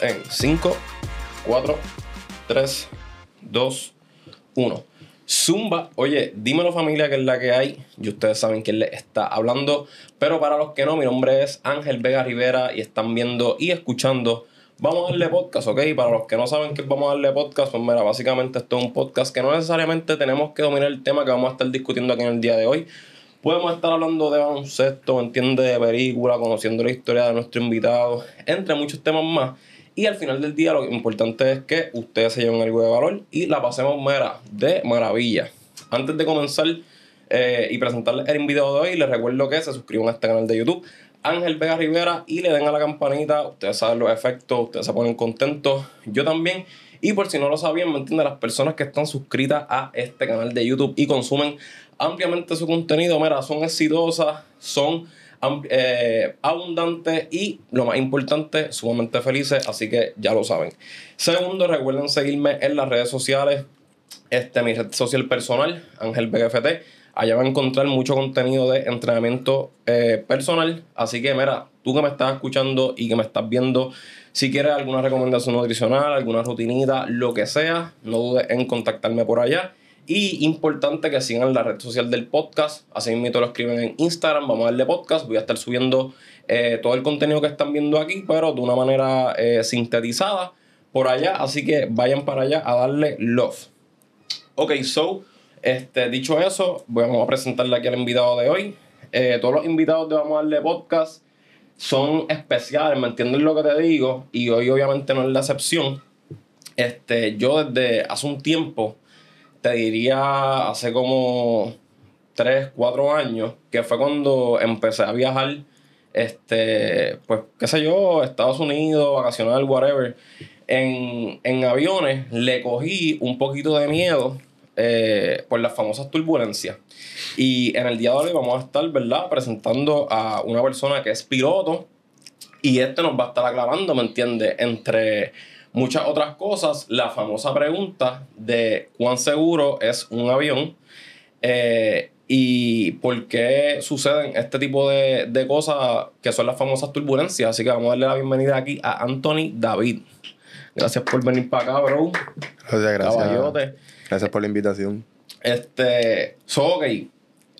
En 5, 4, 3, 2, 1. Zumba, oye, dímelo familia que es la que hay. Y ustedes saben quién le está hablando. Pero para los que no, mi nombre es Ángel Vega Rivera y están viendo y escuchando. Vamos a darle podcast, ¿ok? Para los que no saben que vamos a darle podcast, pues mira, básicamente esto es un podcast que no necesariamente tenemos que dominar el tema que vamos a estar discutiendo aquí en el día de hoy. Podemos estar hablando de baloncesto, entiende, de película, conociendo la historia de nuestro invitado, entre muchos temas más. Y al final del día lo importante es que ustedes se lleven algo de valor y la pasemos mera, de maravilla. Antes de comenzar eh, y presentarles el video de hoy, les recuerdo que se suscriban a este canal de YouTube, Ángel Vega Rivera, y le den a la campanita. Ustedes saben los efectos, ustedes se ponen contentos, yo también. Y por si no lo sabían, ¿me entienden? Las personas que están suscritas a este canal de YouTube y consumen ampliamente su contenido, mira, son exitosas, son eh, abundantes y, lo más importante, sumamente felices. Así que ya lo saben. Segundo, recuerden seguirme en las redes sociales. Este, mi red social personal, Ángel BGFT. Allá van a encontrar mucho contenido de entrenamiento eh, personal. Así que, mira, tú que me estás escuchando y que me estás viendo, si quieres alguna recomendación nutricional, alguna rutinita, lo que sea, no dudes en contactarme por allá. Y importante que sigan la red social del podcast. Así mismo lo escriben en Instagram. Vamos a darle podcast. Voy a estar subiendo eh, todo el contenido que están viendo aquí, pero de una manera eh, sintetizada por allá. Así que vayan para allá a darle love. Ok, so, este, dicho eso, vamos a presentarle aquí al invitado de hoy. Eh, todos los invitados de Vamos a darle podcast son especiales, ¿me entiendes lo que te digo? Y hoy obviamente no es la excepción. Este, yo desde hace un tiempo te diría hace como 3, 4 años, que fue cuando empecé a viajar, este, pues, qué sé yo, Estados Unidos, vacacional, whatever. En, en aviones le cogí un poquito de miedo eh, por las famosas turbulencias. Y en el día de hoy vamos a estar, ¿verdad?, presentando a una persona que es piloto y este nos va a estar aclarando, ¿me entiendes?, entre muchas otras cosas, la famosa pregunta de cuán seguro es un avión eh, y por qué suceden este tipo de, cosas que son las famosas turbulencias. Así que vamos a darle la bienvenida aquí a Anthony David. Gracias por venir para acá, bro. Gracias, gracias. Gracias por la invitación. Este, so, ok.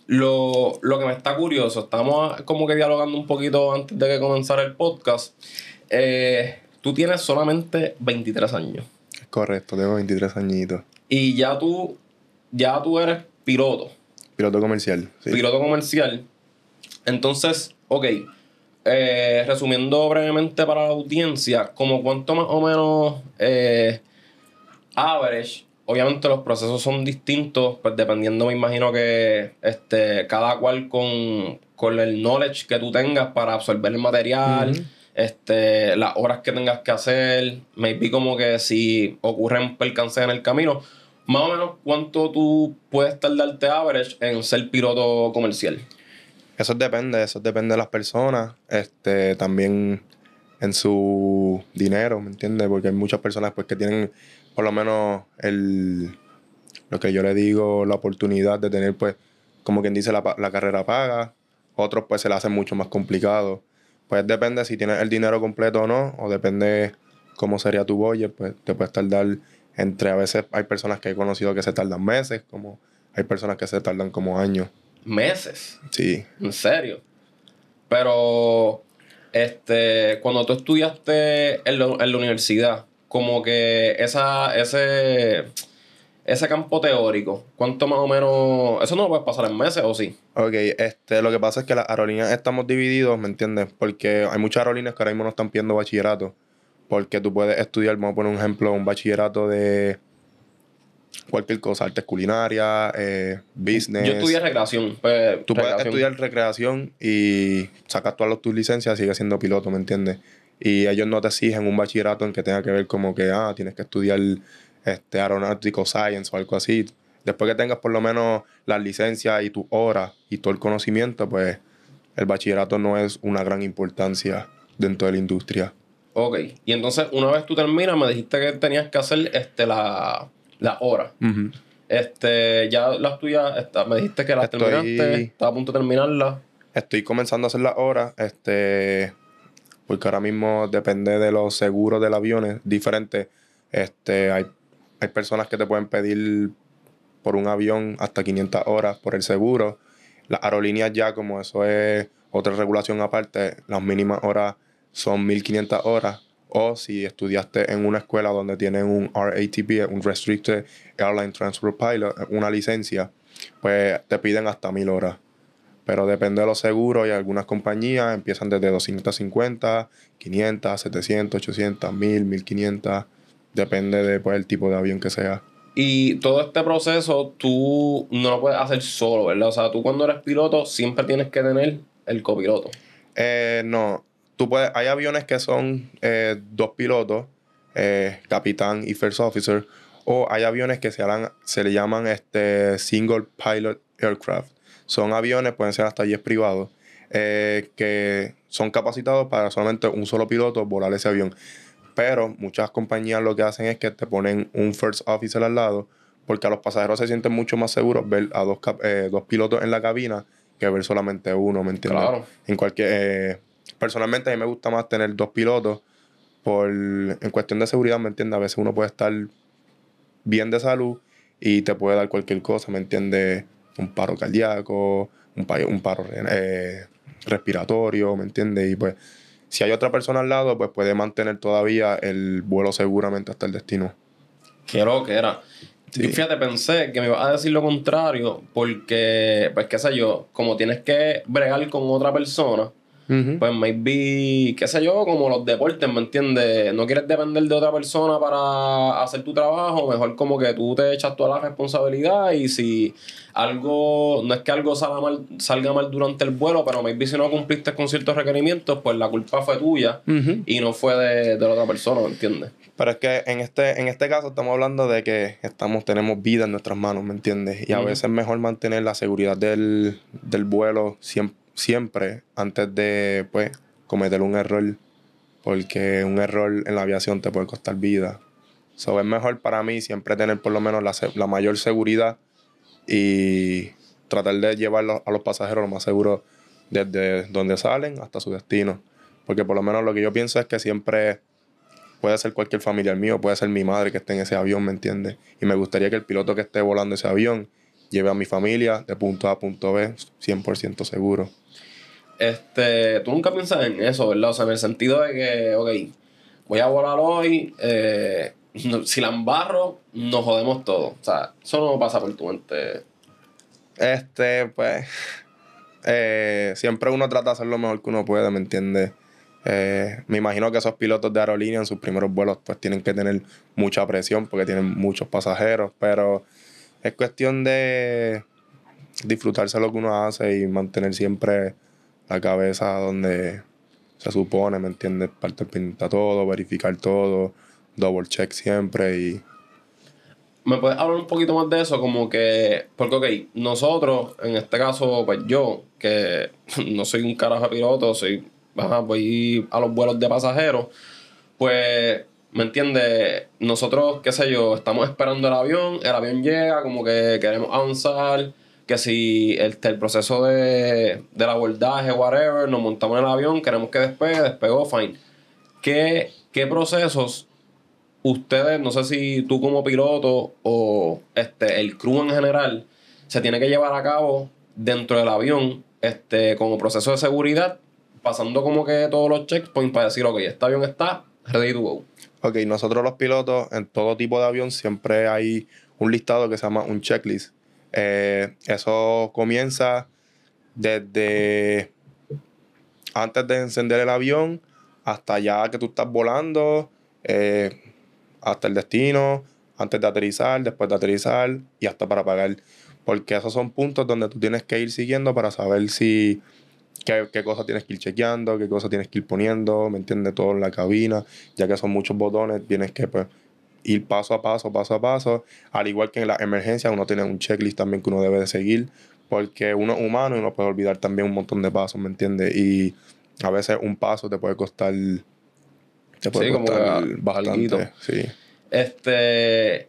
Lo, lo que me está curioso, estamos como que dialogando un poquito antes de que comenzara el podcast. Eh, tú tienes solamente 23 años. Correcto, tengo 23 añitos. Y ya tú, ya tú eres piloto. Piloto comercial. Sí. Piloto comercial. Entonces, ok. Eh, resumiendo brevemente para la audiencia, como cuánto más o menos eh, average, obviamente los procesos son distintos, pues dependiendo, me imagino que este, cada cual con, con el knowledge que tú tengas para absorber el material este, las horas que tengas que hacer, maybe como que si ocurren percances en el camino, más o menos cuánto tú puedes tardarte average en ser piloto comercial. Eso depende, eso depende de las personas, este, también en su dinero, ¿me entiendes? Porque hay muchas personas pues que tienen por lo menos el, lo que yo le digo, la oportunidad de tener pues, como quien dice, la, la carrera paga, otros pues se le hace mucho más complicado. Pues depende si tienes el dinero completo o no, o depende cómo sería tu budget, pues te puedes tardar entre, a veces hay personas que he conocido que se tardan meses, como hay personas que se tardan como años. ¿Meses? Sí. ¿En serio? Pero, este, cuando tú estudiaste en, en la universidad, como que esa, ese ese campo teórico, ¿cuánto más o menos? Eso no lo puedes pasar en meses o sí. Ok, este, lo que pasa es que las aerolíneas estamos divididos, ¿me entiendes? Porque hay muchas aerolíneas que ahora mismo no están pidiendo bachillerato. Porque tú puedes estudiar, vamos a poner un ejemplo, un bachillerato de cualquier cosa, artes culinarias, eh, business. Yo estudié recreación. Pues, tú puedes estudiar recreación y sacas todas tus licencias y sigues siendo piloto, ¿me entiendes? Y ellos no te exigen un bachillerato en que tenga que ver como que, ah, tienes que estudiar este, aeronáutico science o algo así. Después que tengas por lo menos la licencia y tu hora y todo el conocimiento, pues el bachillerato no es una gran importancia dentro de la industria. Ok, y entonces una vez tú terminas, me dijiste que tenías que hacer este, la, la hora. Este, ya las tuyas, me dijiste que las terminaste, estaba a punto de terminarla. Estoy comenzando a hacer la hora. Este, porque ahora mismo depende de los seguros del avión, es diferente. Este, hay, hay personas que te pueden pedir por un avión hasta 500 horas por el seguro. Las aerolíneas ya, como eso es otra regulación aparte, las mínimas horas son 1500 horas. O si estudiaste en una escuela donde tienen un RATP, un Restricted Airline Transport Pilot, una licencia, pues te piden hasta 1000 horas. Pero depende de los seguros y algunas compañías empiezan desde 250, 500, 700, 800, 1000, 1500. Depende del pues, el tipo de avión que sea. Y todo este proceso tú no lo puedes hacer solo, ¿verdad? O sea, tú cuando eres piloto siempre tienes que tener el copiloto. Eh, no, tú puedes, hay aviones que son eh, dos pilotos, eh, capitán y first officer, o hay aviones que se, se le llaman este, single pilot aircraft. Son aviones, pueden ser hasta 10 privados, que son capacitados para solamente un solo piloto volar ese avión. Pero muchas compañías lo que hacen es que te ponen un first officer al lado, porque a los pasajeros se sienten mucho más seguros ver a dos, dos pilotos en la cabina que ver solamente uno, ¿me entiendes? Claro. En cualquier, eh, personalmente a mí me gusta más tener dos pilotos por, en cuestión de seguridad, ¿me entiendes? A veces uno puede estar bien de salud y te puede dar cualquier cosa, ¿me entiendes? Un paro cardíaco, un, un paro eh, respiratorio, ¿me entiendes? Y pues si hay otra persona al lado, pues puede mantener todavía el vuelo seguramente hasta el destino. Qué lo que era. Sí. fíjate, pensé que me ibas a decir lo contrario, porque, pues qué sé yo, como tienes que bregar con otra persona, pues maybe, qué sé yo, como los deportes, ¿me entiendes? No quieres depender de otra persona para hacer tu trabajo, mejor como que tú te echas toda la responsabilidad y si algo, no es que algo salga mal, salga mal durante el vuelo, pero maybe si no cumpliste con ciertos requerimientos, pues la culpa fue tuya y no fue de, de la otra persona, ¿me entiendes? Pero es que en este, en este caso estamos hablando de que estamos, tenemos vida en nuestras manos, ¿me entiendes? Y a veces es mejor mantener la seguridad del, del vuelo siempre siempre antes de pues, cometer un error, porque un error en la aviación te puede costar vida. So, es mejor para mí siempre tener por lo menos la, mayor seguridad y tratar de llevar a los pasajeros lo más seguro desde donde salen hasta su destino. Porque por lo menos lo que yo pienso es que siempre puede ser cualquier familiar mío, puede ser mi madre que esté en ese avión, ¿me entiendes? Y me gustaría que el piloto que esté volando ese avión lleve a mi familia de punto A a punto B 100% seguro. Este, tú nunca piensas en eso, ¿verdad? O sea, en el sentido de que, ok, voy a volar hoy, eh, si la embarro, nos jodemos todo. O sea, eso no pasa por tu mente. Este, pues, eh, siempre uno trata de hacer lo mejor que uno puede, ¿me entiendes? Eh, me imagino que esos pilotos de aerolínea en sus primeros vuelos pues tienen que tener mucha presión porque tienen muchos pasajeros, pero es cuestión de disfrutarse lo que uno hace y mantener siempre la cabeza donde se supone, ¿me entiendes? Parte pinta todo, verificar todo, double check siempre y... ¿Me puedes hablar un poquito más de eso? Como que, porque ok, nosotros, en este caso, pues yo, que no soy un carajo piloto, soy, voy a los vuelos de pasajeros, pues, ¿me entiendes? Nosotros, qué sé yo, estamos esperando el avión, el avión llega, como que queremos avanzar, que si el, el proceso de, del abordaje, whatever, nos montamos en el avión, queremos que despegue, despegó, fine. ¿Qué, ¿Qué procesos ustedes, no sé si tú como piloto o este, el crew en general, se tiene que llevar a cabo dentro del avión este, como proceso de seguridad, pasando como que todos los checkpoints para decir, ok, este avión está ready to go? Ok, nosotros los pilotos en todo tipo de avión siempre hay un listado que se llama un checklist eh, eso comienza desde antes de encender el avión hasta ya que tú estás volando, eh, hasta el destino, antes de aterrizar, después de aterrizar y hasta para pagar. Porque esos son puntos donde tú tienes que ir siguiendo para saber si qué, qué cosas tienes que ir chequeando, qué cosas tienes que ir poniendo, ¿me entiendes? Todo en la cabina, ya que son muchos botones, tienes que pues, ir paso a paso, paso a paso. Al igual que en la emergencia, uno tiene un checklist también que uno debe de seguir, porque uno es humano y uno puede olvidar también un montón de pasos, ¿me entiendes? Y a veces un paso te puede costar. Te puede costar bastante. Sí. Este.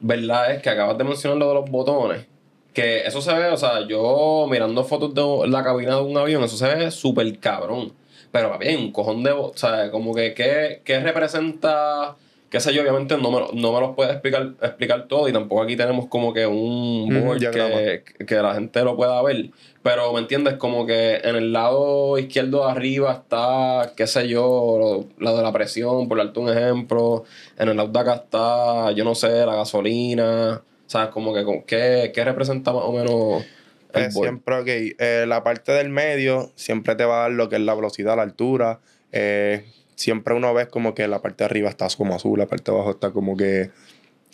¿Verdad? Es que acabas de mencionar lo de los botones. Que eso se ve, o sea, yo mirando fotos de la cabina de un avión, eso se ve súper cabrón. Pero papi, hay un cojón de. O sea, como que, ¿qué, qué representa? Qué sé yo, obviamente no me, lo- no me los puede explicar, explicar todo y tampoco aquí tenemos como que un board diagrama. que, que la gente lo pueda ver. Pero, ¿me entiendes? Como que en el lado izquierdo de arriba está, qué sé yo, lo, lo de la presión, por darte un ejemplo. En el lado de acá está, yo no sé, la gasolina. ¿Sabes? Como que, ¿qué, qué representa más o menos el board? siempre, ok, eh, la parte del medio siempre te va a dar lo que es la velocidad, la altura. eh, siempre uno ve como que la parte de arriba está como azul, la parte de abajo está como que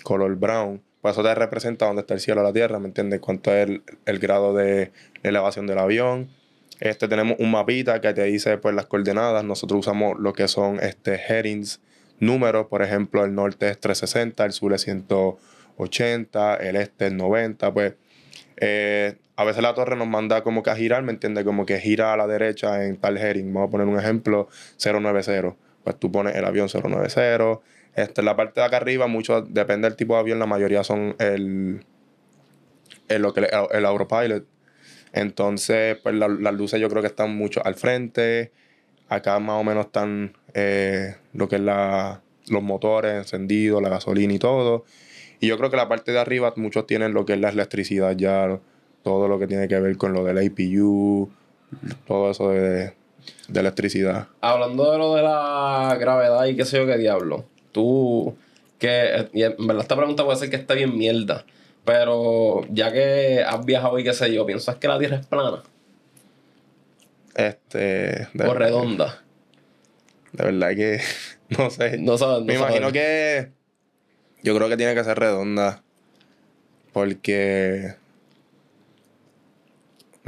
color brown. Pues eso te representa dónde está el cielo, la tierra, ¿me entiendes? Cuánto es el, el grado de elevación del avión. Este, tenemos un mapita que te dice pues, las coordenadas. Nosotros usamos lo que son este, headings, números. Por ejemplo, el norte es 360, el sur es 180, el este es 90. Pues eh, a veces la torre nos manda como que a girar, ¿me entiendes? Como que gira a la derecha en tal heading. Vamos a poner un ejemplo, 090. Pues tú pones el avión 090. Este, la parte de acá arriba, mucho depende del tipo de avión, la mayoría son el, el, lo el. Entonces, pues la- las luces yo creo que están mucho al frente. Acá más o menos están eh, lo que es la, los motores encendidos, la gasolina y todo. Y yo creo que la parte de arriba muchos tienen lo que es la electricidad ya, todo lo que tiene que ver con lo del APU, todo eso de, de electricidad. Hablando de lo de la gravedad y qué sé yo qué diablo, tú, que en verdad esta pregunta puede ser que esté bien mierda, pero ya que has viajado y qué sé yo, ¿piensas que la Tierra es plana Este, de, o redonda? de verdad que no sé. No sabes, no Me imagino que yo creo que tiene que ser redonda. Porque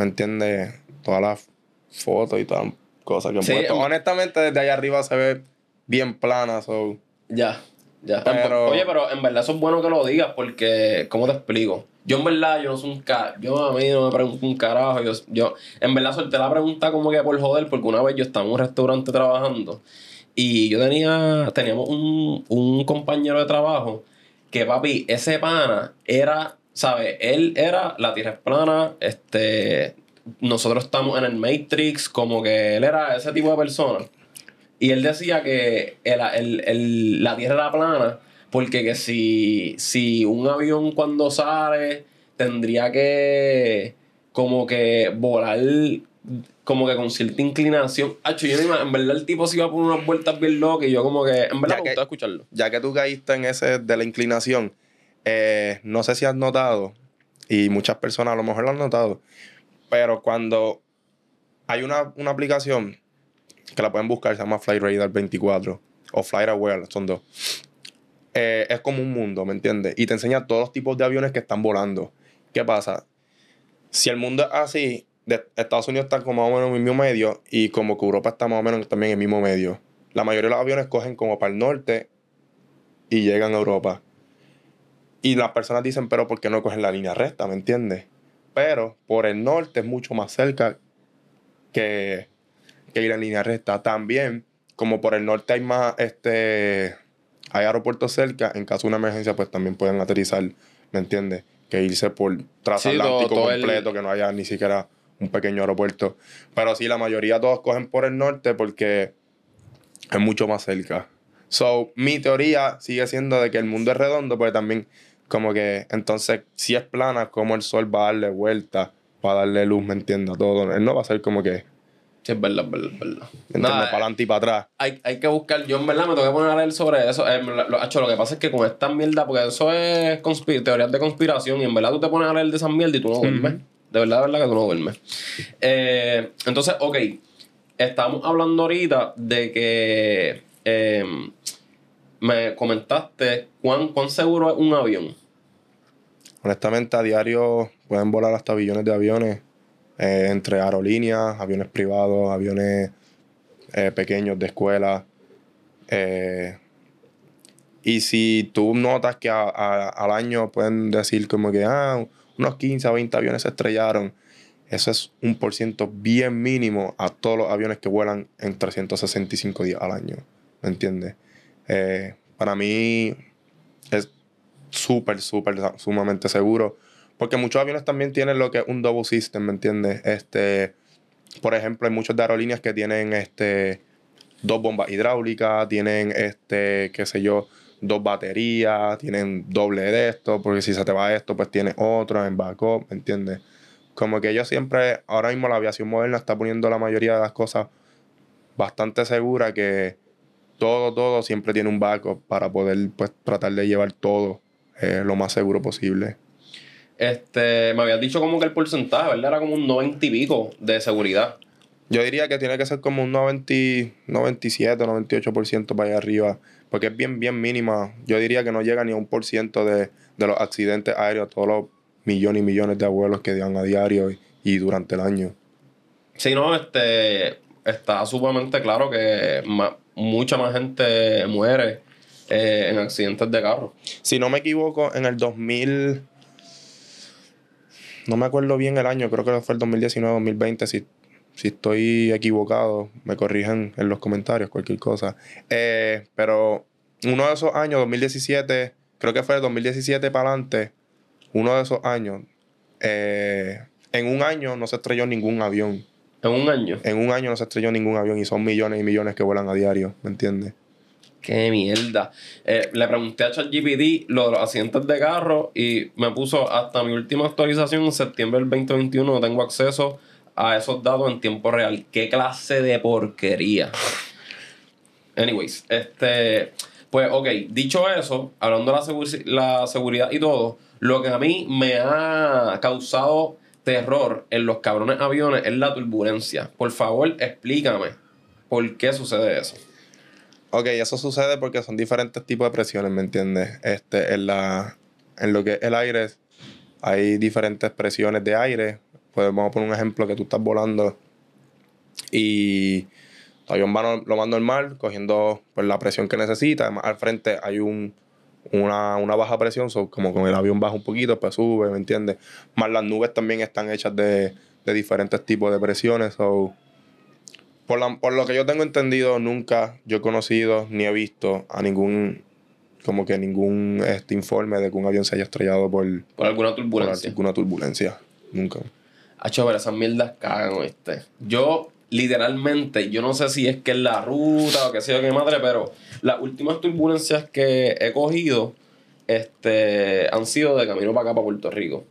¿me entiendes? Todas las fotos y todas las cosas que han Sí, puesto. em- Honestamente, desde allá arriba se ve bien plana. So. Ya, ya. Pero- Oye, pero en verdad eso es bueno que lo digas porque, ¿cómo te explico? Yo en verdad, yo no soy un ca... Yo a mí no me pregunto un carajo. Yo, yo en verdad solté la pregunta como que por joder porque una vez yo estaba en un restaurante trabajando y yo tenía... Teníamos un, un compañero de trabajo que, papi, ese pana era... ¿Sabes? Él era... La tierra es plana, este... Nosotros estamos en el Matrix, como que él era ese tipo de persona. Y él decía que el- el- el- la Tierra era plana porque que si, si un avión cuando sale tendría que como que volar como que con cierta inclinación. Hacho, yo no en verdad el tipo se iba por unas vueltas bien locas y yo como que en verdad Ya me que- gustó escucharlo. Ya que tú caíste en ese de la inclinación, eh, no sé si has notado, y muchas personas a lo mejor lo han notado, pero cuando hay una, una aplicación que la pueden buscar, se llama Flight Radar 24 o Flight Aware, son dos. Eh, es como un mundo, ¿me entiendes? Y te enseña todos los tipos de aviones que están volando. ¿Qué pasa? Si el mundo es así, de- Estados Unidos está como más o menos en el mismo medio y como que Europa está más o menos también en el mismo medio. La mayoría de los aviones cogen como para el norte y llegan a Europa. Y las personas dicen, pero ¿por qué no cogen la línea recta? ¿Me entiendes? Pero por el norte es mucho más cerca que, que ir en línea recta. También, como por el norte hay más, este, hay aeropuertos cerca, en caso de una emergencia, pues también pueden aterrizar, ¿me entiendes? Que irse por transatlántico todo- todo el- completo, que no haya ni siquiera un pequeño aeropuerto. Pero sí, la mayoría todos cogen por el norte porque es mucho más cerca. So, mi teoría sigue siendo de que el mundo es redondo, pero también como que entonces si es plana, como el sol va a darle vuelta, va a darle luz, ¿me entiendes? Todo. Él no va a ser como que, Sí, es verdad, es verdad, es verdad. Nada, para adelante y para atrás. hay, hay que buscar, yo en verdad me tengo que poner a leer sobre eso. Eh, lo, lo- hacho, lo que pasa es que con esta mierda, porque eso es teorías de conspiración, y en verdad tú te pones a leer de esas mierdas y tú no duermes. De verdad, de verdad que tú no duermes. Eh, entonces, ok, estamos hablando ahorita de que eh, me comentaste cuán, cuán seguro es un avión. Honestamente, a diario pueden volar hasta billones de aviones eh, entre aerolíneas, aviones privados, aviones eh, pequeños de escuela. eh, y si tú notas que al año pueden decir como que ah, unos 15 a 20 aviones se estrellaron, eso es un por ciento bien mínimo a todos los aviones que vuelan en 365 días al año. ¿Me entiendes? Para mí súper, súper, sumamente seguro. Porque muchos aviones también tienen lo que es un double system, ¿me entiendes? Este, por ejemplo, hay muchos de aerolíneas que tienen este dos bombas hidráulicas, tienen este, qué sé yo, dos baterías, tienen doble de esto, porque si se te va esto, pues tiene otro en backup, ¿me entiendes? Como que yo siempre, ahora mismo la aviación moderna está poniendo la mayoría de las cosas bastante segura que todo, todo siempre tiene un backup para poder pues tratar de llevar todo eh, lo más seguro posible. Este, me habías dicho como que el porcentaje, ¿verdad? Era como un 90 y pico de seguridad. Yo diría que tiene que ser como un 90, 97, 98% para allá arriba, porque es bien, bien mínima. Yo diría que no llega ni a un por ciento de, los accidentes aéreos, todos los millones y millones de abuelos que dan a diario y, durante el año. Sí, no, este, está sumamente claro que mucha más gente muere eh, en accidentes de carro. Si no me equivoco, en el 2000, no me acuerdo bien el año, creo que fue el 2019, 2020, si si estoy equivocado, me corrijan en los comentarios, cualquier cosa. Eh, pero uno de esos años, 2017, creo que fue el 2017 para adelante, uno de esos años, eh, en un año no se estrelló ningún avión. ¿En un año? En un año no se estrelló ningún avión y son millones y millones que vuelan a diario, ¿me entiendes? Qué mierda. Eh, le pregunté a ChatGPT los accidentes de carro y me puso hasta mi última actualización en septiembre del 2021 no tengo acceso a esos datos en tiempo real. ¿Qué clase de porquería? Anyways, este. Pues, ok, dicho eso, hablando de la, la seguridad y todo, lo que a mí me ha causado terror en los cabrones aviones es la turbulencia. Por favor, explícame por qué sucede eso. Ok, eso sucede porque son diferentes tipos de presiones, ¿me entiendes? Este, en, la, en lo que es el aire hay diferentes presiones de aire, pues vamos a poner un ejemplo que tú estás volando y el avión va lo más normal, cogiendo pues, la presión que necesita. Además, al frente hay un, una, baja presión, como con el avión baja un poquito, pues sube, ¿me entiendes? Más las nubes también están hechas de, diferentes tipos de presiones. So, por, por lo que yo tengo entendido, nunca yo he conocido ni he visto a ningún como que ningún este informe de que un avión se haya estrellado por, por alguna turbulencia. Por alguna turbulencia. Nunca. Hacho, pero esas mierdas cagan, este. Yo, literalmente, yo no sé si es que es la ruta o qué sé yo qué madre, pero las últimas turbulencias que he cogido este, han sido de camino para acá, para Puerto Rico.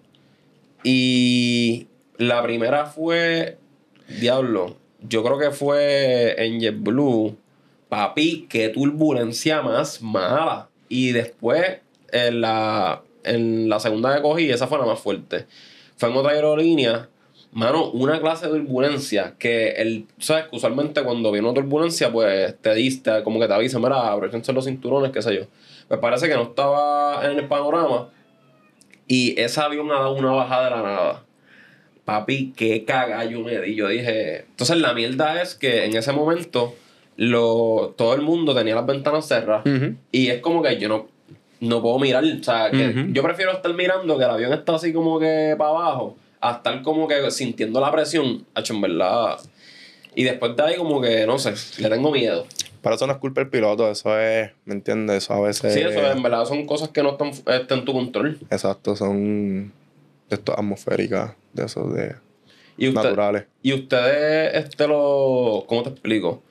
Y la primera fue, diablo, yo creo que fue en JetBlue. Papi, qué turbulencia más mala. Y después, en la, en la segunda que cogí, esa fue la más fuerte. Fue en otra aerolínea Mano, una clase de turbulencia que el, sabes que usualmente cuando viene una turbulencia, pues te diste, como que te avisa, mira, abróchense los cinturones, qué sé yo. Pues parece que no estaba en el panorama y ese avión ha dado una bajada de la nada. Papi, qué cagallo me di. Yo dije. Entonces la mierda es que en ese momento lo, todo el mundo tenía las ventanas cerradas y es como que yo no, no puedo mirar. O sea, que yo prefiero estar mirando que el avión está así como que para abajo a estar como que sintiendo la presión, hecho en verdad. Y después de ahí, como que, no sé, le tengo miedo. Pero eso no es culpa del piloto, eso es, ¿me entiendes? Eso a veces. Sí, eso en verdad son cosas que no están, este, en tu control. Exacto, son de estas atmosféricas, de esos de naturales. Y ustedes, este lo. ¿Cómo te explico?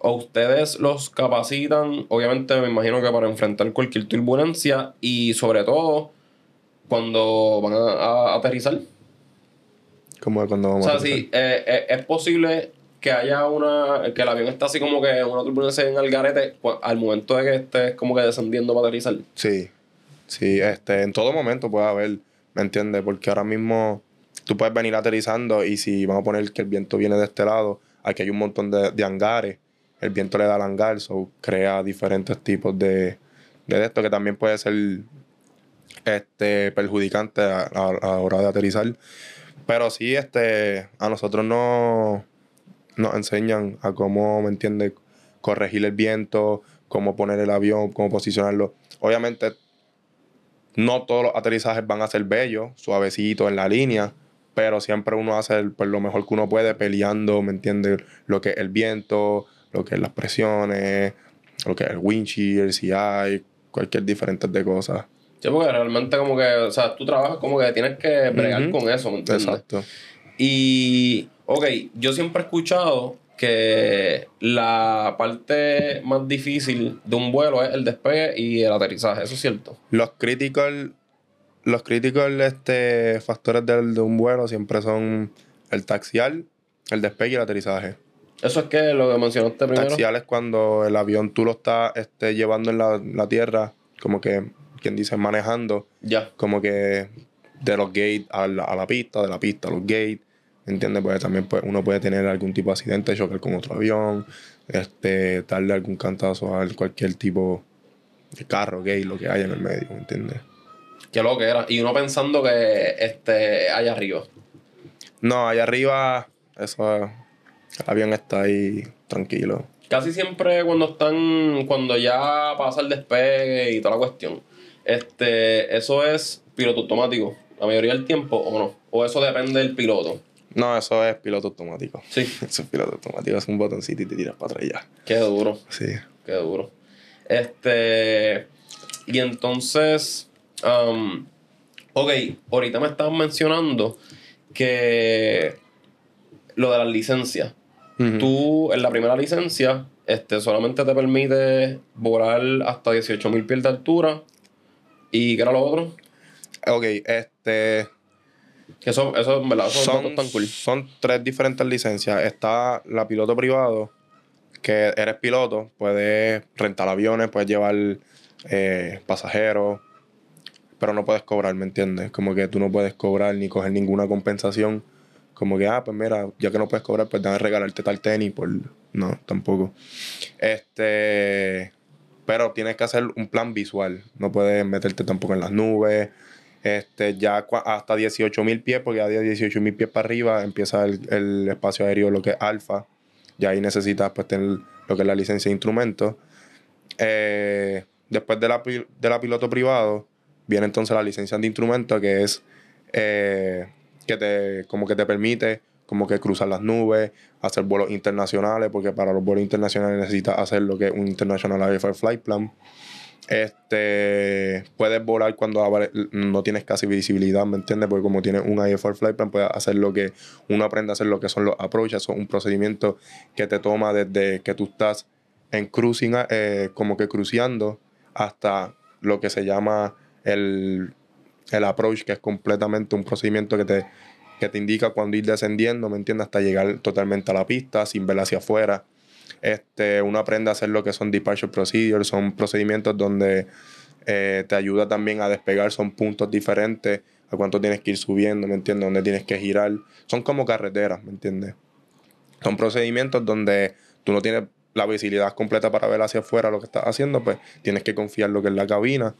O ustedes los capacitan, obviamente me imagino que para enfrentar cualquier turbulencia y sobre todo cuando van a aterrizar. Como cuando vamos O sea, sí, eh, eh, es posible que haya una. que el avión está así como que una turbulencia en el garete pues, al momento de que esté como que descendiendo para aterrizar. Sí. Sí, este, en todo momento puede haber, ¿me entiendes? Porque ahora mismo tú puedes venir aterrizando y si vamos a poner que el viento viene de este lado, aquí hay un montón de, hangares, el viento le da al hangar, so crea diferentes tipos de, de esto que también puede ser este, perjudicante a la hora de aterrizar. Pero sí, este, a nosotros no, nos enseñan a cómo, ¿me entiendes? Corregir el viento, cómo poner el avión, cómo posicionarlo. Obviamente, no todos los aterrizajes van a ser bellos, suavecitos en la línea, pero siempre uno hace pues, lo mejor que uno puede peleando, ¿me entiendes? Lo que es el viento, lo que es las presiones, lo que es el windshield, si hay, cualquier diferente de cosas. Sí, porque realmente como que, o sea, tú trabajas como que tienes que bregar con eso, ¿me entiendes? Exacto. Y Ok, yo siempre he escuchado que la parte más difícil de un vuelo es el despegue y el aterrizaje, ¿eso es cierto? Los critical, los critical este, factores del- de un vuelo siempre son el taxial, el despegue y el aterrizaje. Eso es que lo que mencionaste primero. Taxial es cuando el avión tú lo estás este, llevando en la, la tierra, como que, quien dice, manejando, Ya. como que de los gates a la, a la pista, de la pista a los gates. ¿Entiendes? Porque también pues, uno puede tener algún tipo de accidente, chocar con otro avión, este, darle algún cantazo a cualquier tipo de carro, gate, lo que haya en el medio, ¿me entiendes? Qué lo que era. Y uno pensando que este allá arriba. No, allá arriba, eso, el avión está ahí tranquilo. Casi siempre cuando están, cuando ya pasa el despegue y toda la cuestión, este, eso es piloto automático, la mayoría del tiempo o no. O eso depende del piloto. No, eso es piloto automático. Sí. Eso es piloto automático, es un botoncito y te tiras para atrás ya. Qué duro, Sí. qué duro. Este, y entonces, um, ok, ahorita me estaban mencionando que lo de las licencias. Tú, en la primera licencia, este, solamente te permite volar hasta 18.000 pies de altura. ¿Y qué era lo otro? Ok, este. Que eso, eso en verdad, son, datos tan cool. son tres diferentes licencias. Está la piloto privado, que eres piloto, puedes rentar aviones, puedes llevar eh, pasajeros, pero no puedes cobrar, ¿me entiendes? Como que tú no puedes cobrar ni coger ninguna compensación. Como que, ah, pues mira, ya que no puedes cobrar, pues déjame regalarte tal tenis. Por... No, tampoco. Este. Pero tienes que hacer un plan visual. No puedes meterte tampoco en las nubes. Este, ya hasta 18 mil pies, porque ya de 18 mil pies para arriba empieza el, el espacio aéreo, lo que es alfa. Y ahí necesitas pues tener lo que es la licencia de instrumento. Eh, después de la, de la piloto privado, viene entonces la licencia de instrumento, que es eh, que te, como que te permite como que cruzar las nubes, hacer vuelos internacionales, porque para los vuelos internacionales necesitas hacer lo que es un International Air Flight Plan. Este, puedes volar cuando no tienes casi visibilidad, ¿me entiendes? Porque como tienes un IFR Flight Plan, puedes hacer lo que uno aprende a hacer lo que son los approaches, son un procedimiento que te toma desde que tú estás en cruising, eh, como que cruceando, hasta lo que se llama el, el approach, que es completamente un procedimiento que te, que te indica cuándo ir descendiendo, ¿me entiendes? Hasta llegar totalmente a la pista, sin ver hacia afuera. Este, uno aprende a hacer lo que son departure procedures, son procedimientos donde eh, te ayuda también a despegar, son puntos diferentes a cuánto tienes que ir subiendo, ¿me entiendes? Dónde tienes que girar. Son como carreteras, ¿me entiendes? Son procedimientos donde tú no tienes la visibilidad completa para ver hacia afuera lo que estás haciendo, pues tienes que confiar lo que es la cabina.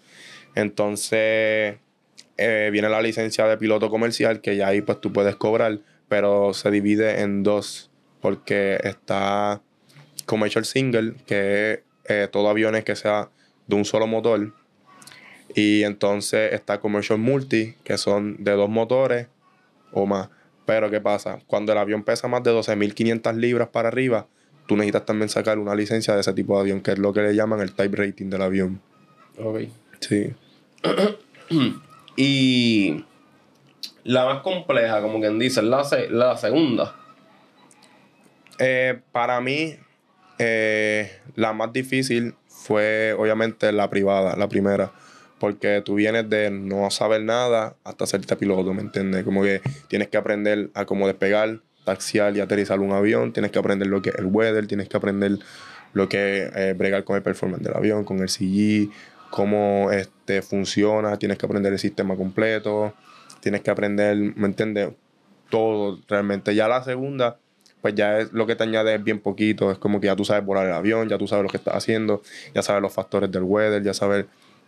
Entonces, eh, viene la licencia de piloto comercial, que ya ahí pues tú puedes cobrar, pero se divide en dos, porque está commercial single, que es eh, todo aviones que sea de un solo motor. Y entonces está commercial multi, que son de dos motores o más. Pero ¿qué pasa? Cuando el avión pesa más de 12.500 libras para arriba, tú necesitas también sacar una licencia de ese tipo de avión, que es lo que le llaman el type rating del avión. Ok. Sí. Y la más compleja, como quien dice, es la, se- la segunda. Eh, para mí, eh, la más difícil fue obviamente la privada, la primera. Porque tú vienes de no saber nada hasta hacerte piloto, ¿me entiendes? Como que tienes que aprender a cómo despegar, taxiar y aterrizar un avión. Tienes que aprender lo que es el weather, tienes que aprender lo que es eh, bregar con el performance del avión, con el CG, cómo este, funciona. Tienes que aprender el sistema completo. Tienes que aprender, ¿me entiendes? Todo realmente. Ya la segunda pues ya es lo que te añade es bien poquito. Es como que ya tú sabes volar el avión, ya tú sabes lo que estás haciendo, ya sabes los factores del weather, ya sabes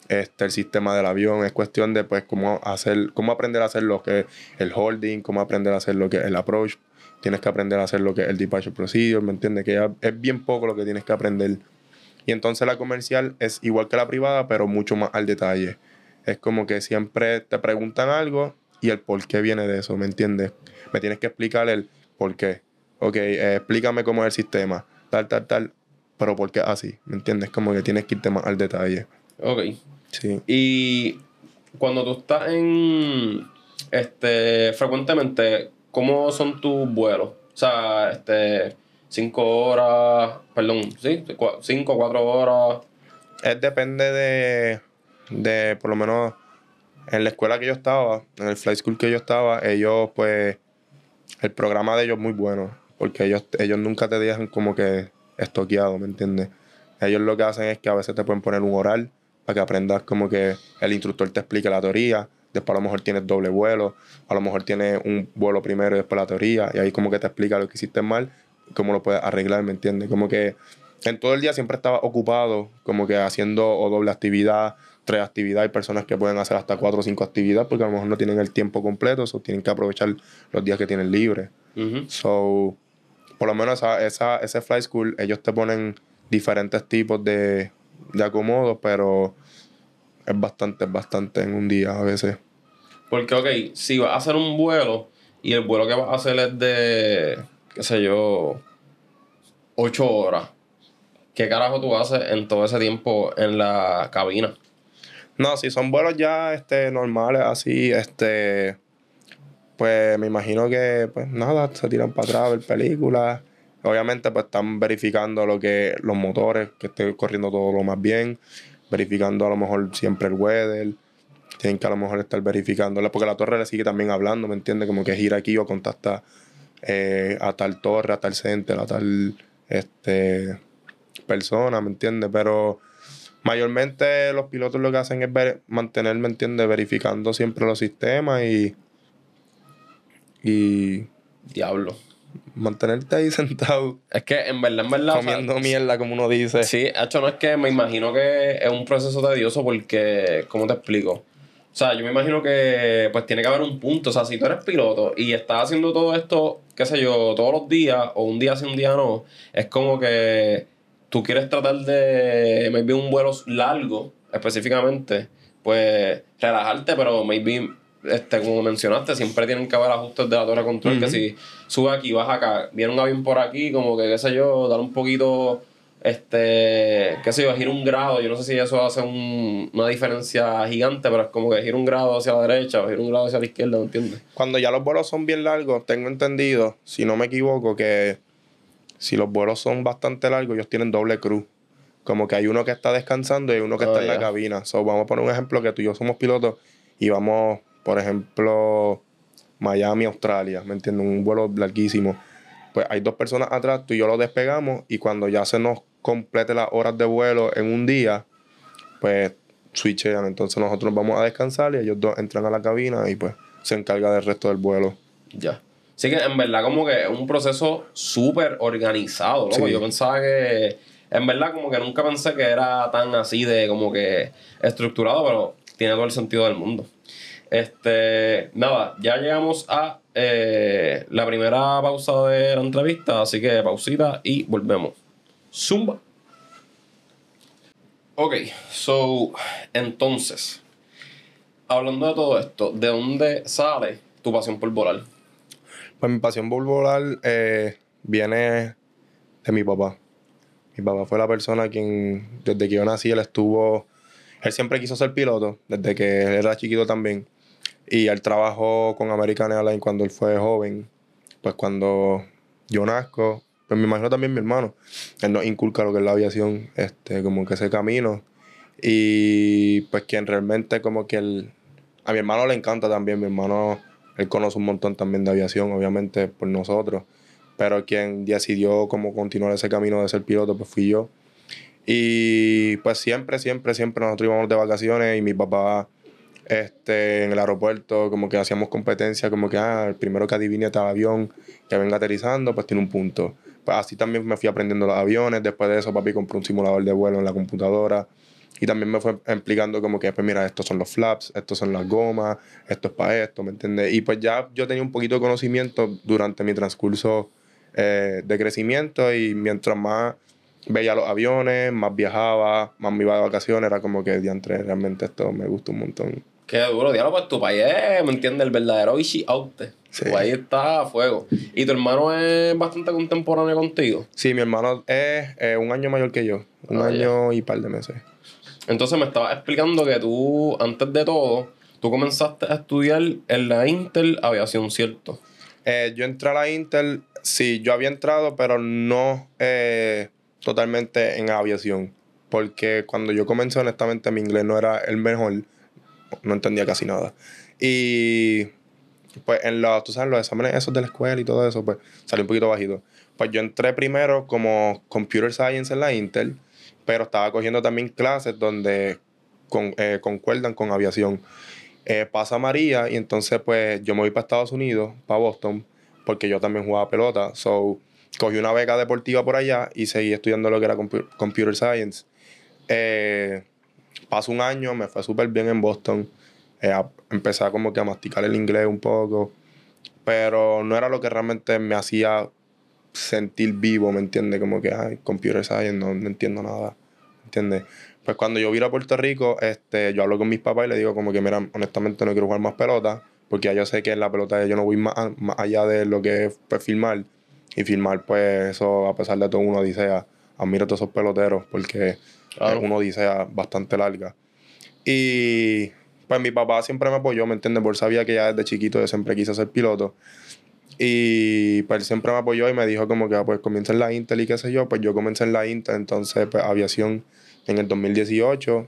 este, el sistema del avión. Es cuestión de pues cómo hacer, cómo aprender a hacer lo que es el holding, cómo aprender a hacer lo que es el approach. Tienes que aprender a hacer lo que es el departure procedure, ¿me entiendes? Que ya es bien poco lo que tienes que aprender. Y entonces la comercial es igual que la privada, pero mucho más al detalle. Es como que siempre te preguntan algo y el por qué viene de eso, ¿me entiendes? Me tienes que explicar el por qué. Ok, eh, explícame cómo es el sistema, tal, tal, tal, pero por qué así, ¿me entiendes? Como que tienes que irte más al detalle. Ok. Sí. Y cuando tú estás en. Este. Frecuentemente, ¿cómo son tus vuelos? O sea, este, cinco horas, perdón, sí, cinco, cuatro horas. Es depende de, de, por lo menos, en la escuela que yo estaba, en el fly school que yo estaba, ellos, pues, el programa de ellos es muy bueno, porque ellos, ellos nunca te dejan como que estoqueado, ¿me entiendes? Ellos lo que hacen es que a veces te pueden poner un oral para que aprendas como que el instructor te explique la teoría, después a lo mejor tienes doble vuelo, a lo mejor tienes un vuelo primero y después la teoría, y ahí como que te explica lo que hiciste mal, cómo lo puedes arreglar, ¿me entiendes? Como que en todo el día siempre estaba ocupado, como que haciendo o doble actividad, tres actividades. Hay personas que pueden hacer hasta cuatro o cinco actividades porque a lo mejor no tienen el tiempo completo, o tienen que aprovechar los días que tienen libres. Ujú. So, por lo menos esa, esa, ese fly school, ellos te ponen diferentes tipos de, de acomodos, pero es bastante, es bastante en un día a veces. Porque, ok, si vas a hacer un vuelo y el vuelo que vas a hacer es de, qué sé yo, ocho horas, ¿qué carajo tú haces en todo ese tiempo en la cabina? No, si son vuelos ya este, normales, así, este, pues me imagino que, pues nada, se tiran para atrás a ver películas. Obviamente, pues están verificando lo que, los motores, que esté corriendo todo lo más bien, verificando a lo mejor siempre el weather. Tienen que a lo mejor estar verificándole, porque la torre le sigue también hablando, ¿me entiendes? Como que gira aquí o contacta eh, a tal torre, a tal center, a tal este, persona, ¿me entiendes? Pero mayormente los pilotos lo que hacen es ver- mantener, ¿me entiendes? Verificando siempre los sistemas y, y Diablo. mantenerte ahí sentado Es que en verdad, en verdad. o sea, comiendo mierda, como uno dice. Sí, hecho, no es que me imagino que es un proceso tedioso porque, ¿cómo te explico? O sea, yo me imagino que pues tiene que haber un punto. O sea, si tú eres piloto y estás haciendo todo esto, qué sé yo, todos los días, o un día sí, un día no, es como que tú quieres tratar de, maybe un vuelo largo, específicamente, pues relajarte, pero maybe, este, como mencionaste, siempre tienen que haber ajustes de la torre de control, que si sube aquí, baja acá, viene un avión por aquí, como que, qué sé yo, dar un poquito este, qué sé yo, gira un grado, yo no sé si eso hace un- una diferencia gigante, pero es como que gira un grado hacia la derecha o gira un grado hacia la izquierda, ¿me entiendes? Cuando ya los vuelos son bien largos, tengo entendido, si no me equivoco, que si los vuelos son bastante largos, ellos tienen doble cruz. Como que hay uno que está descansando y hay uno que Ah, está en la cabina. So, vamos a poner un ejemplo que tú y yo somos pilotos y vamos, por ejemplo, Miami, Australia, ¿me entiendes? Un vuelo larguísimo. Pues hay dos personas atrás, tú y yo lo despegamos y cuando ya se nos complete las horas de vuelo en un día, pues switchean. Entonces nosotros vamos a descansar y ellos dos entran a la cabina y pues se encarga del resto del vuelo. Ya. Así que en verdad como que es un proceso súper organizado, ¿no? Sí. Yo pensaba que, en verdad como que nunca pensé que era tan así de como que estructurado, pero tiene todo el sentido del mundo. Este, nada, ya llegamos a eh, la primera pausa de la entrevista, así que pausita y volvemos. Zumba. Ok, so, entonces, hablando de todo esto, ¿de dónde sale tu pasión por volar? Pues mi pasión por volar eh, viene de mi papá. Mi papá fue la persona quien, desde que yo nací, él estuvo. Él siempre quiso ser piloto, desde que él era chiquito también. Y él trabajó con American Airlines cuando él fue joven. Pues cuando yo nazco, pues me imagino también mi hermano. Él nos inculca lo que es la aviación, este, como que ese camino. Y pues quien realmente como que él... A mi hermano le encanta también, mi hermano, él conoce un montón también de aviación, obviamente por nosotros. Pero quien decidió como continuar ese camino de ser piloto, pues fui yo. Y pues siempre, siempre, siempre nosotros íbamos de vacaciones y mi papá este, en el aeropuerto, como que hacíamos competencia, como que ah, el primero que adivine tal avión que venga aterrizando, pues tiene un punto. Pues así también me fui aprendiendo los aviones. Después de eso, papi compró un simulador de vuelo en la computadora. Y también me fue explicando como que, pues mira, estos son los flaps, estos son las gomas, esto es para esto, ¿me entiendes? Y pues ya yo tenía un poquito de conocimiento durante mi transcurso eh, de crecimiento y mientras más veía los aviones, más viajaba, más me iba de vacaciones, era como que, diantre, realmente esto me gusta un montón. Qué duro, diablo, pues tu país es, ¿me entiendes? El verdadero Ishi Aute. Sí. Tu país está a fuego. ¿Y tu hermano es bastante contemporáneo contigo? Sí, mi hermano es eh, un año mayor que yo, un Ah, año y par de meses. Entonces me estabas explicando que tú, antes de todo, tú comenzaste a estudiar en la Intel Aviación, ¿cierto? Eh, yo entré a la Intel Sí, yo había entrado, pero no eh, totalmente en aviación. Porque cuando yo comencé, honestamente, mi inglés no era el mejor. No entendía casi nada. Y pues en los, tú sabes, los exámenes esos de la escuela y todo eso, pues salí un poquito bajito. Pues yo entré primero como Computer Science en la Intel, pero estaba cogiendo también clases donde con, eh, concuerdan con aviación. Eh, pasa María y entonces pues yo me voy para Estados Unidos, para Boston, porque yo también jugaba pelota. So, cogí una beca deportiva por allá y seguí estudiando lo que era Computer Science. Eh, pasó un año, me fue súper bien en Boston. Eh, empecé como que a masticar el inglés un poco, pero no era lo que realmente me hacía sentir vivo, ¿me entiendes? Como que, ay, Computer Science, no, no entiendo nada, ¿me entiendes? Pues cuando yo vine a Puerto Rico, este, yo hablo con mis papás y le digo como que, mira, honestamente no quiero jugar más pelota, porque ya yo sé que en la pelota yo no voy más, allá de lo que es pues, filmar. Y filmar, pues, eso, a pesar de todo, uno odisea. Admiro a todos esos peloteros, porque es una odisea bastante larga. Y, pues, mi papá siempre me apoyó, ¿me entiendes? Porque sabía que ya desde chiquito yo siempre quise ser piloto. Y, pues, él siempre me apoyó y me dijo como que, ah, pues, comienza en la Intel y qué sé yo. Pues, yo comencé en la Intel, entonces, pues, aviación en el 2018.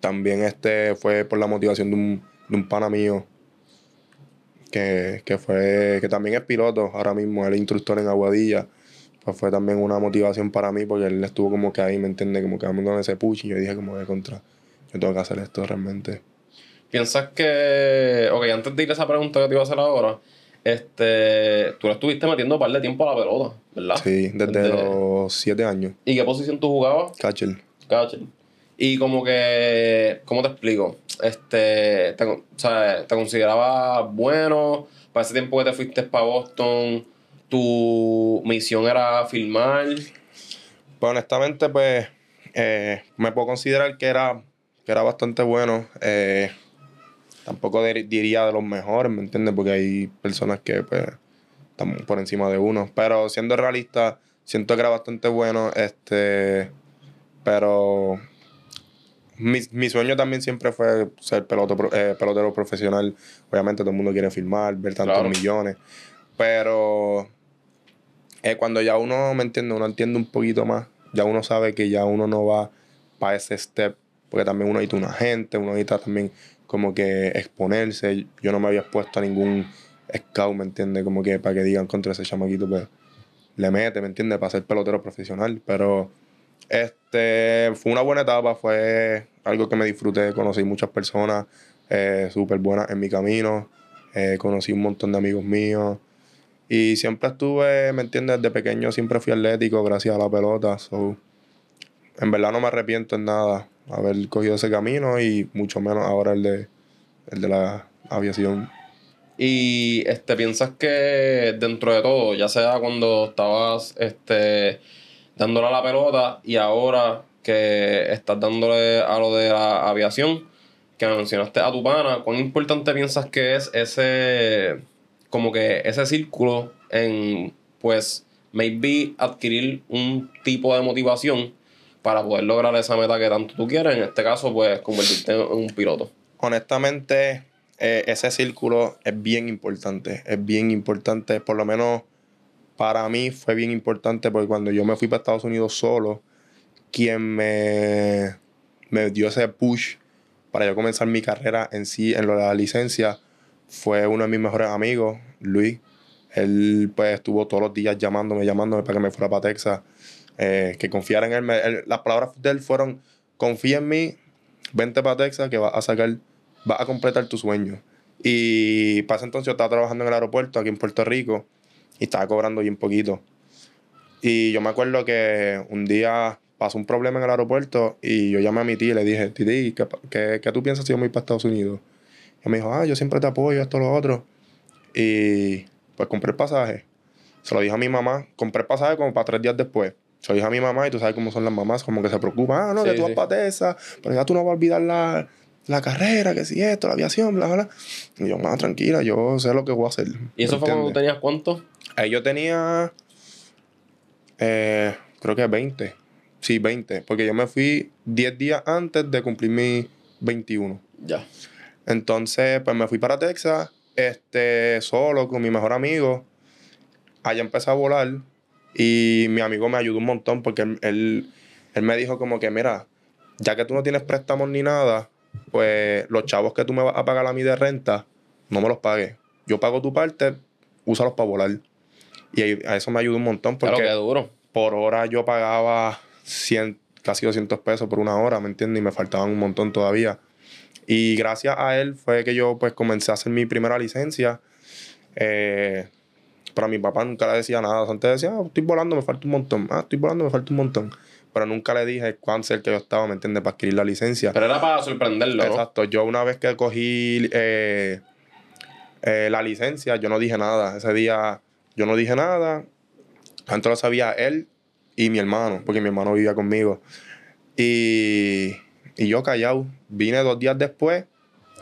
También este fue por la motivación de un, de un pana mío que, fue, que también es piloto ahora mismo, él instructor en Aguadilla. Pues fue también una motivación para mí porque él estuvo como que ahí, ¿me entiende? Como que dando ese push y yo dije como de contra, yo tengo que hacer esto realmente. ¿Piensas que, ok, antes de ir a esa pregunta que te iba a hacer ahora, este, tú le estuviste metiendo un par de tiempo a la pelota, ¿verdad? Sí, desde, los siete años. ¿Y qué posición tú jugabas? Catcher. Catcher. Y como que, ¿cómo te explico? Este, te, o sea, te consideraba bueno. Para ese tiempo que te fuiste para Boston, tu misión era filmar. Pues honestamente, pues, eh, me puedo considerar que era, que era bastante bueno. Eh, tampoco diría de los mejores, ¿me entiendes? Porque hay personas que, pues, están por encima de uno. Pero siendo realista, siento que era bastante bueno. Este, pero mi, sueño también siempre fue ser eh, pelotero profesional. Obviamente todo el mundo quiere filmar, ver tantos millones. Pero eh, cuando ya uno, ¿me entiende? Uno entiende un poquito más. Ya uno sabe que ya uno no va para ese step. Porque también uno necesita un agente, uno necesita también como que exponerse. Yo no me había expuesto a ningún scout, ¿me entiende? Como que para que digan contra ese chamaquito, pues le mete, ¿me entiende? Para ser pelotero profesional. Pero este, fue una buena etapa, fue algo que me disfruté, conocí muchas personas eh, súper buenas en mi camino, eh, conocí un montón de amigos míos y siempre estuve, ¿me entiendes? Desde pequeño siempre fui atlético gracias a la pelota, so, en verdad no me arrepiento en nada haber cogido ese camino y mucho menos ahora el de, el de la aviación. Y este, piensas que dentro de todo, ya sea cuando estabas este, dándole a la pelota y ahora que estás dándole a lo de la aviación, que mencionaste a tu pana, ¿cuán importante piensas que es ese, como que ese círculo en, pues, maybe adquirir un tipo de motivación para poder lograr esa meta que tanto tú quieres? En este caso, pues, convertirte en un piloto. Honestamente, eh, ese círculo es bien importante, es bien importante, por lo menos para mí fue bien importante porque cuando yo me fui para Estados Unidos solo, quien me, me dio ese push para yo comenzar mi carrera en sí, en la licencia, fue uno de mis mejores amigos, Luis. Él pues estuvo todos los días llamándome, llamándome para que me fuera para Texas, eh, que confiara en él. Las palabras de él fueron, confía en mí, vente para Texas que vas a sacar, vas a completar tu sueño. Y para ese entonces yo estaba trabajando en el aeropuerto aquí en Puerto Rico y estaba cobrando bien poquito. Y yo me acuerdo que un día pasó un problema en el aeropuerto y yo llamé a mi tía y le dije, Titi, ¿qué, qué, tú piensas si yo me voy para Estados Unidos? Y me dijo, ah, yo siempre te apoyo, esto, lo otro. Y pues compré el pasaje. Se lo dije a mi mamá. Compré el pasaje como para tres días después. Se lo dije a mi mamá y tú sabes cómo son las mamás, como que se preocupan, ah, no, que tú vas para esa, pero ya tú no vas a olvidar la, la carrera, que si esto, la aviación, bla, bla. Y yo, más tranquila, yo sé lo que voy a hacer. ¿Y eso fue cuando tenías cuánto? Ahí yo tenía, eh, creo que 20. Sí, 20. Porque yo me fui 10 días antes de cumplir mi 21. Ya. Entonces, pues me fui para Texas, este, solo con mi mejor amigo. allá empecé a volar y mi amigo me ayudó un montón porque él, él, él me dijo como que, mira, ya que tú no tienes préstamos ni nada, pues los chavos que tú me vas a pagar a mí de renta, no me los pagues. Yo pago tu parte, úsalos para volar. Y a eso me ayudó un montón porque qué duro. por hora yo pagaba 100, casi 200 pesos por una hora, ¿me entiendes? Y me faltaban un montón todavía. Y gracias a él fue que yo pues comencé a hacer mi primera licencia. Eh, pero a mi papá nunca le decía nada. Antes decía, ah, estoy volando, me falta un montón. Ah, estoy volando, me falta un montón. Pero nunca le dije cuán cerca yo estaba, ¿me entiendes? Para adquirir la licencia. Pero era para sorprenderlo. Exacto. Yo una vez que cogí eh, eh, la licencia, yo no dije nada. Ese día yo no dije nada. Antes lo sabía él y mi hermano, porque mi hermano vivía conmigo. Y, y yo callado. Vine dos días después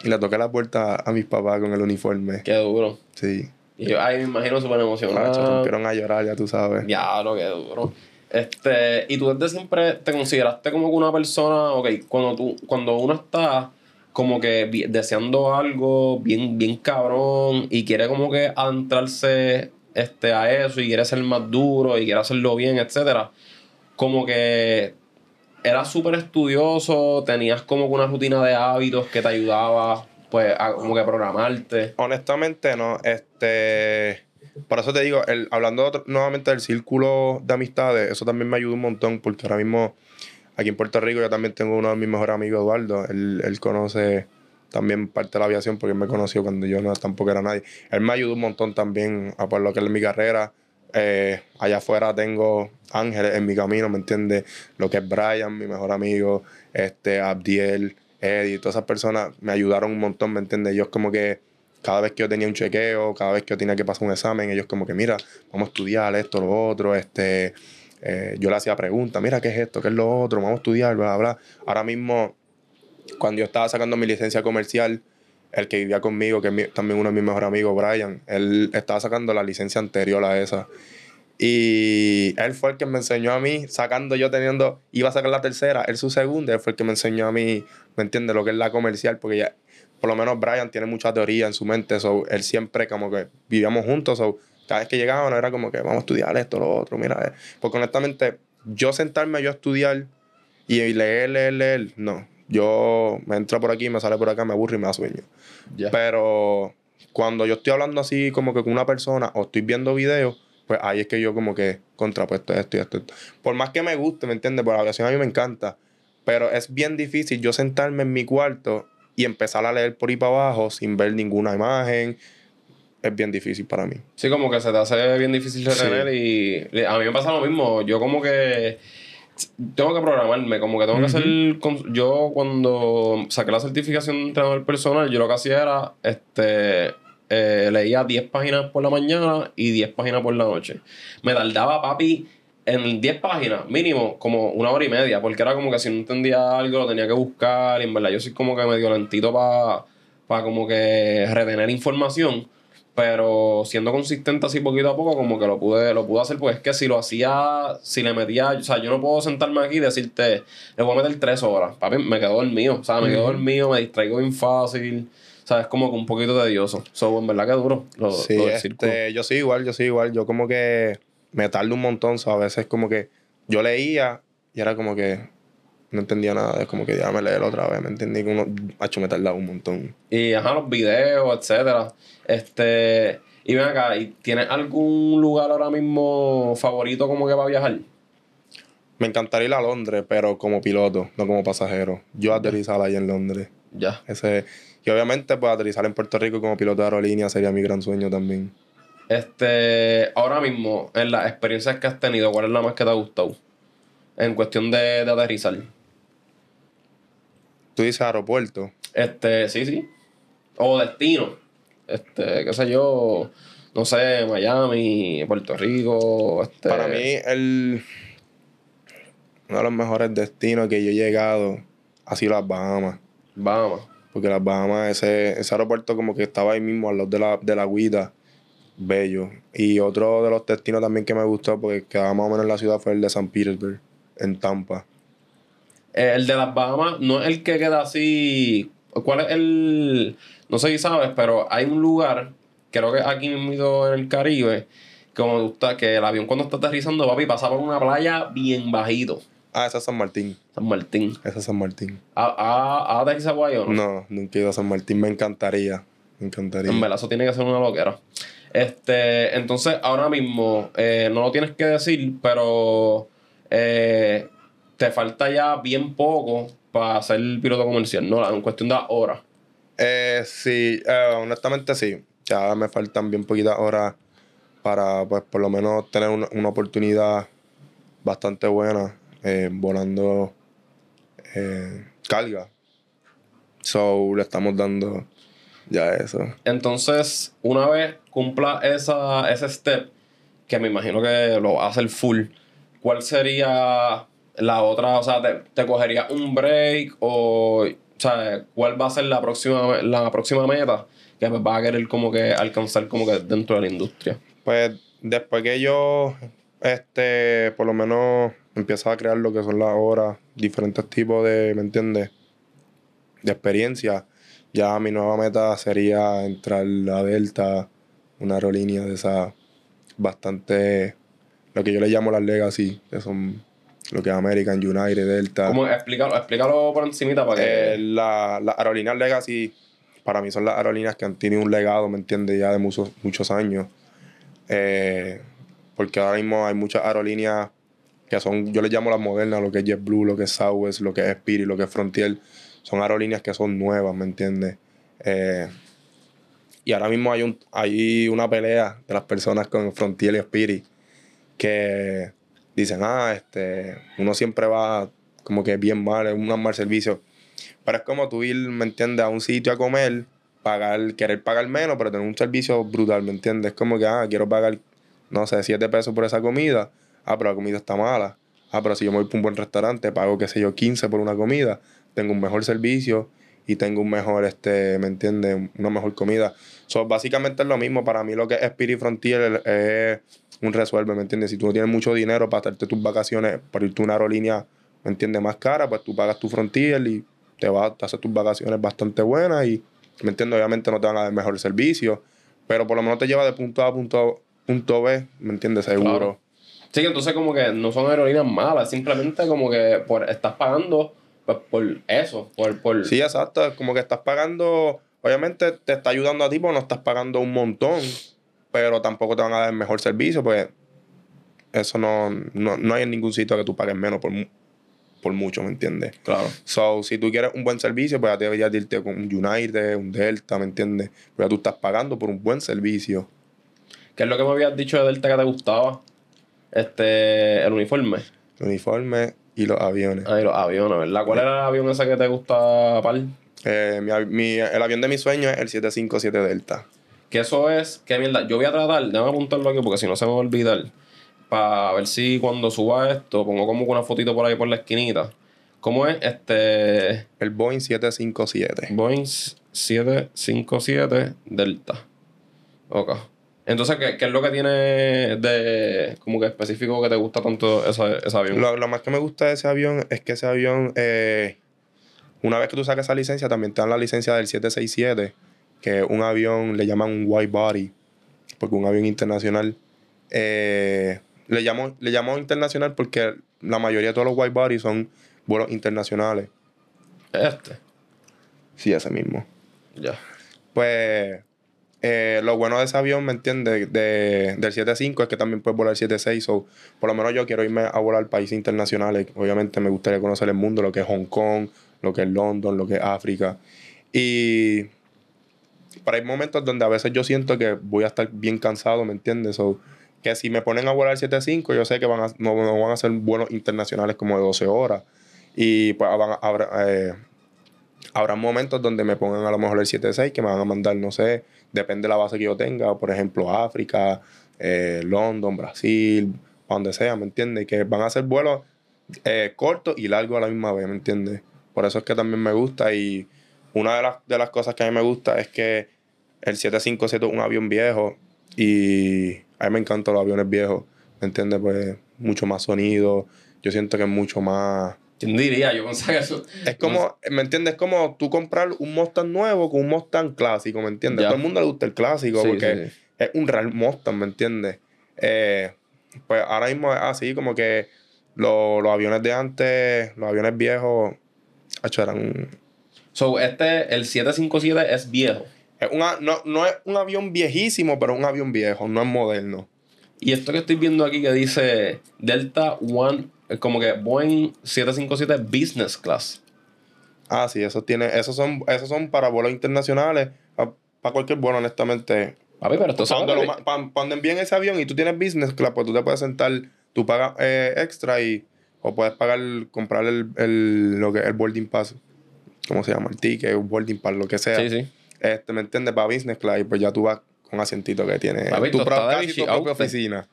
y le toqué la puerta a mis papás con el uniforme. Qué duro. Sí. Y yo, ay, me imagino súper emocionado. rompieron a llorar, ya tú sabes. Diablo, qué duro. Este, y tú desde siempre te consideraste como que una persona, ok, cuando tú, cuando uno está como que deseando algo bien, bien cabrón y quiere como que adentrarse este, a eso y quiere ser más duro y quiere hacerlo bien, etcétera, como que eras súper estudioso, tenías como una rutina de hábitos que te ayudaba pues a como que programarte. Honestamente, no. Este. Por eso te digo, el, hablando nuevamente del círculo de amistades, eso también me ayuda un montón, porque ahora mismo aquí en Puerto Rico yo también tengo uno de mis mejores amigos, Eduardo. Él, él conoce también parte de la aviación, porque él me conoció cuando yo no, tampoco era nadie. Él me ayudó un montón también a lo que es mi carrera. Eh, allá afuera tengo ángeles en mi camino, ¿me entiendes? Lo que es Brian, mi mejor amigo, este, Abdiel, Eddie, todas esas personas me ayudaron un montón, ¿me entiendes? Ellos como que cada vez que yo tenía un chequeo, cada vez que yo tenía que pasar un examen, ellos como que, mira, vamos a estudiar esto, lo otro, este, eh, yo le hacía preguntas, mira, ¿qué es esto? ¿Qué es lo otro? Vamos a estudiar, bla, bla. Ahora mismo, cuando yo estaba sacando mi licencia comercial, el que vivía conmigo, que también uno de mis mejores amigos, Brian, él estaba sacando la licencia anterior a esa. Y él fue el que me enseñó a mí, sacando yo teniendo, iba a sacar la tercera, él su segunda, él fue el que me enseñó a mí, ¿me entiendes? Lo que es la comercial, porque ya, por lo menos Brian tiene mucha teoría en su mente, so, él siempre como que vivíamos juntos, so, cada vez que llegaban era como que vamos a estudiar esto, lo otro, mira, porque honestamente, yo sentarme yo a estudiar y leer, leer, leer, no. Yo me entra por aquí, me sale por acá, me aburro y me da sueño. Pero cuando yo estoy hablando así como que con una persona o estoy viendo videos, pues ahí es que yo como que contrapuesto esto y esto, esto. Por más que me guste, ¿me entiendes? Por la aviación a mí me encanta. Pero es bien difícil yo sentarme en mi cuarto y empezar a leer por ahí para abajo sin ver ninguna imagen. Es bien difícil para mí. Sí, como que se te hace bien difícil retener y a mí me pasa lo mismo. Yo como que tengo que programarme, como que tengo que hacer... Yo cuando saqué la certificación de entrenador personal, yo lo que hacía era, este, eh, leía 10 páginas por la mañana y 10 páginas por la noche. Me tardaba, papi, en 10 páginas, mínimo, como una hora y media, porque era como que si no entendía algo lo tenía que buscar y en verdad yo soy como que medio lentito para como que retener información. Pero siendo consistente así poquito a poco, como que lo pude, lo pude hacer, pues es que si lo hacía, si le metía, o sea, yo no puedo sentarme aquí y decirte, le voy a meter tres horas. Papi, me quedo dormido, o sea, me quedo dormido, me distraigo bien fácil, o sea, es como que un poquito tedioso. So, en verdad que duro lo, Sí, lo del círculo. este, yo soy igual, yo soy igual. Yo como que me tardo un montón, so, a veces como que yo leía y era como que no entendía nada. Es como que ya me leerlo otra vez, ¿me entendí? Que uno, macho, me tardaba un montón. Y ajá, los videos, etcétera. Este, y ven acá, ¿y ¿tienes algún lugar ahora mismo favorito como que para viajar? Me encantaría ir a Londres, pero como piloto, no como pasajero. Yo aterrizar ahí en Londres. Ya. Ese, y obviamente, pues aterrizar en Puerto Rico como piloto de aerolínea sería mi gran sueño también. Este, ahora mismo, en las experiencias que has tenido, ¿cuál es la más que te ha gustado? En cuestión de, de aterrizar. Tú dices aeropuerto. Este, sí, sí. O destino. Este, qué sé yo, no sé, Miami, Puerto Rico. Este, Para mí, el, uno de los mejores destinos que yo he llegado ha sido las Bahamas. Bahamas. Porque las Bahamas, ese, ese aeropuerto como que estaba ahí mismo al lado de la, de la Guida. Bello. Y otro de los destinos también que me gustó, porque quedaba más o menos en la ciudad, fue el de San Petersburg, en Tampa. Eh, el de las Bahamas no es el que queda así. ¿Cuál es el.? No sé si sabes, pero hay un lugar, creo que aquí mismo en el Caribe, como estás, que el avión cuando está aterrizando, papi, pasa por una playa bien bajito. Ah, esa es San Martín. San Martín. Esa es San Martín. ¿Ha, ha, ha aterrizado ahí o no? No, nunca he ido a San Martín. Me encantaría. Me encantaría. En verdad, eso tiene que ser una loquera. Este, entonces, ahora mismo, eh, no lo tienes que decir, pero eh, te falta ya bien poco para ser piloto comercial, ¿no? En cuestión de horas. Eh, sí, eh, honestamente sí. Ya me faltan bien poquitas horas para, pues, por lo menos tener una, una oportunidad bastante buena eh, volando eh, carga. So, le estamos dando ya eso. Entonces, una vez cumpla esa, ese step, que me imagino que lo va a hacer full, ¿cuál sería la otra? O sea, ¿te, te cogería un break o, o sea, cuál va a ser la próxima, la próxima meta que pues, vas a querer como que alcanzar como que dentro de la industria? Pues después que yo, este, por lo menos empiezo a crear lo que son las horas, diferentes tipos de, ¿me entiendes? De experiencia. Ya mi nueva meta sería entrar a Delta, una aerolínea de esas bastante, lo que yo le llamo las legacy, que son lo que es American, United, Delta. ¿Cómo? Explícalo, explícalo por encimita para que... Eh, la- las aerolíneas legacy, para mí son las aerolíneas que han tenido un legado, ¿me entiendes? Ya de muchos, muchos años. Eh, porque ahora mismo hay muchas aerolíneas que son, yo les llamo las modernas, lo que es JetBlue, lo que es Southwest, lo que es Spirit, lo que es Frontier. Son aerolíneas que son nuevas, ¿me entiendes? Eh, y ahora mismo hay, un, hay una pelea de las personas con Frontier y Spirit que dicen, ah, este, uno siempre va como que bien mal, es un mal servicio. Pero es como tú ir, ¿me entiendes?, a un sitio a comer, pagar, querer pagar menos, pero tener un servicio brutal, ¿me entiendes? Es como que, ah, quiero pagar, no sé, 7 pesos por esa comida. Ah, pero la comida está mala. Ah, pero si yo me voy para un buen restaurante, pago, qué sé yo, 15 por una comida, tengo un mejor servicio y tengo un mejor, este, ¿me entiendes? Una mejor comida. So, básicamente es lo mismo. Para mí lo que es Spirit Frontier es un resuelve, ¿me entiendes? Si tú no tienes mucho dinero para darte tus vacaciones, para irte a una aerolínea, ¿me entiendes? Más cara, pues tú pagas tu Frontier y te vas a hacer tus vacaciones bastante buenas y, ¿me entiendes? Obviamente no te van a dar mejor servicio, pero por lo menos te lleva de punto A a punto, punto B, ¿me entiendes? Seguro. Claro. Sí, entonces como que no son aerolíneas malas, simplemente como que por, estás pagando pues, por eso, por... por Sí, exacto. Como que estás pagando. Obviamente te está ayudando a ti porque no estás pagando un montón. Pero tampoco te van a dar el mejor servicio. Pues eso no, no, no hay en ningún sitio que tú pagues menos por, por mucho, ¿me entiendes? Claro. So, si tú quieres un buen servicio, pues ya te deberías de irte con un United, un Delta, ¿me entiendes? Pero ya tú estás pagando por un buen servicio. ¿Qué es lo que me habías dicho de Delta que te gustaba? Este, el uniforme. El uniforme y los aviones. Ay, los aviones, ¿verdad? ¿Cuál era el avión ese que te gusta, Pal? Eh, mi mi- el avión de mis sueños es el 757 Delta. Que eso es, qué mierda. Yo voy a tratar, déjame apuntarlo aquí porque si no se me va a olvidar. Para ver si cuando suba esto, pongo como que una fotito por ahí por la esquinita. ¿Cómo es? Este. El Boeing 757. Boeing 757 Delta. Ok. Entonces, ¿qué, qué es lo que tiene de como que específico que te gusta tanto esa- ese avión? Lo, lo más que me gusta de ese avión es que ese avión, eh, una vez que tú sacas esa licencia, también te dan la licencia del 767, que un avión, le llaman un wide body, porque un avión internacional. eh, le llamo, le llamo internacional porque la mayoría de todos los wide bodies son vuelos internacionales. Este. Sí, ese mismo. Ya. Pues eh, lo bueno de ese avión, ¿me entiendes? De, del 75 es que también puedes volar 76. O por lo menos yo quiero irme a volar países internacionales. Obviamente me gustaría conocer el mundo, lo que es Hong Kong, lo que es London, lo que es África. Y para hay momentos donde a veces yo siento que voy a estar bien cansado, ¿me entiendes? O que si me ponen a volar 75, yo sé que van a, no, no van a ser vuelos internacionales como de 12 horas. Y pues van habrá, eh, momentos donde me pongan a lo mejor el 76 que me van a mandar, no sé, depende de la base que yo tenga, por ejemplo, África, eh, London, Brasil, donde sea, ¿me entiendes? Que van a ser vuelos eh, cortos y largos a la misma vez, ¿me entiendes? Por eso es que también me gusta y una de las, de las cosas que a mí me gusta es que el 757 es un avión viejo y a mí me encantan los aviones viejos, ¿me entiendes? Pues mucho más sonido, yo siento que es mucho más... ¿Quién diría? Yo pensaba eso. Es como, ¿me entiendes? Es como tú comprar un Mustang nuevo con un Mustang clásico, ¿me entiendes? Ya. A todo el mundo le gusta el clásico Sí, porque sí, sí. es un real Mustang, ¿me entiendes? Eh, pues ahora mismo es así, como que lo- los aviones de antes, los aviones viejos, hacho, eran... So, este, el 757 es viejo. es una- no, no es un avión viejísimo, pero un avión viejo, no es moderno. Y esto que estoy viendo aquí que dice Delta One, es como que Boeing 757 Business Class. Ah, sí, esos, tiene, esos, son, esos son para vuelos internacionales, para cualquier vuelo, honestamente. Papi, pero esto Cuando, lo ma- pa- cuando envíen ese avión y tú tienes business class, pues tú te puedes sentar, tú pagas eh, extra y o puedes pagar, comprar el, el, lo que, el boarding pass, ¿cómo se llama? El ticket, el boarding pass, lo que sea. Sí, sí. Este, ¿me entiendes? Para business class y pues ya tú vas con asientito que tiene Papi, tu pro- casi tu propia oficina.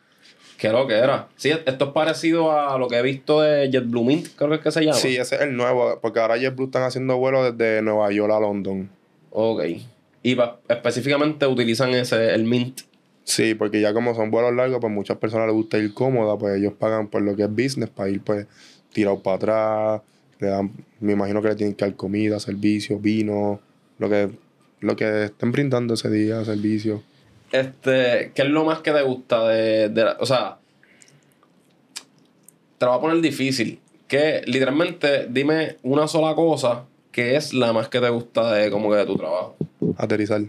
¿Qué lo que era? Sí, esto es parecido a lo que he visto de JetBlue Mint, creo que es que se llama. Sí, ese es el nuevo, porque ahora JetBlue están haciendo vuelos desde Nueva York a London. Ok. Y pa- específicamente utilizan ese, el Mint. Sí, porque ya como son vuelos largos, pues muchas personas les gusta ir cómoda, pues ellos pagan por lo que es business para ir pues tirado para atrás, le dan, me imagino que le tienen que dar comida, servicio, vino, lo que, lo que estén brindando ese día, servicio. Este, ¿qué es lo más que te gusta de, de la- o sea, te lo voy a poner difícil. Que literalmente dime una sola cosa que es la más que te gusta de como que de tu trabajo. Aterrizar.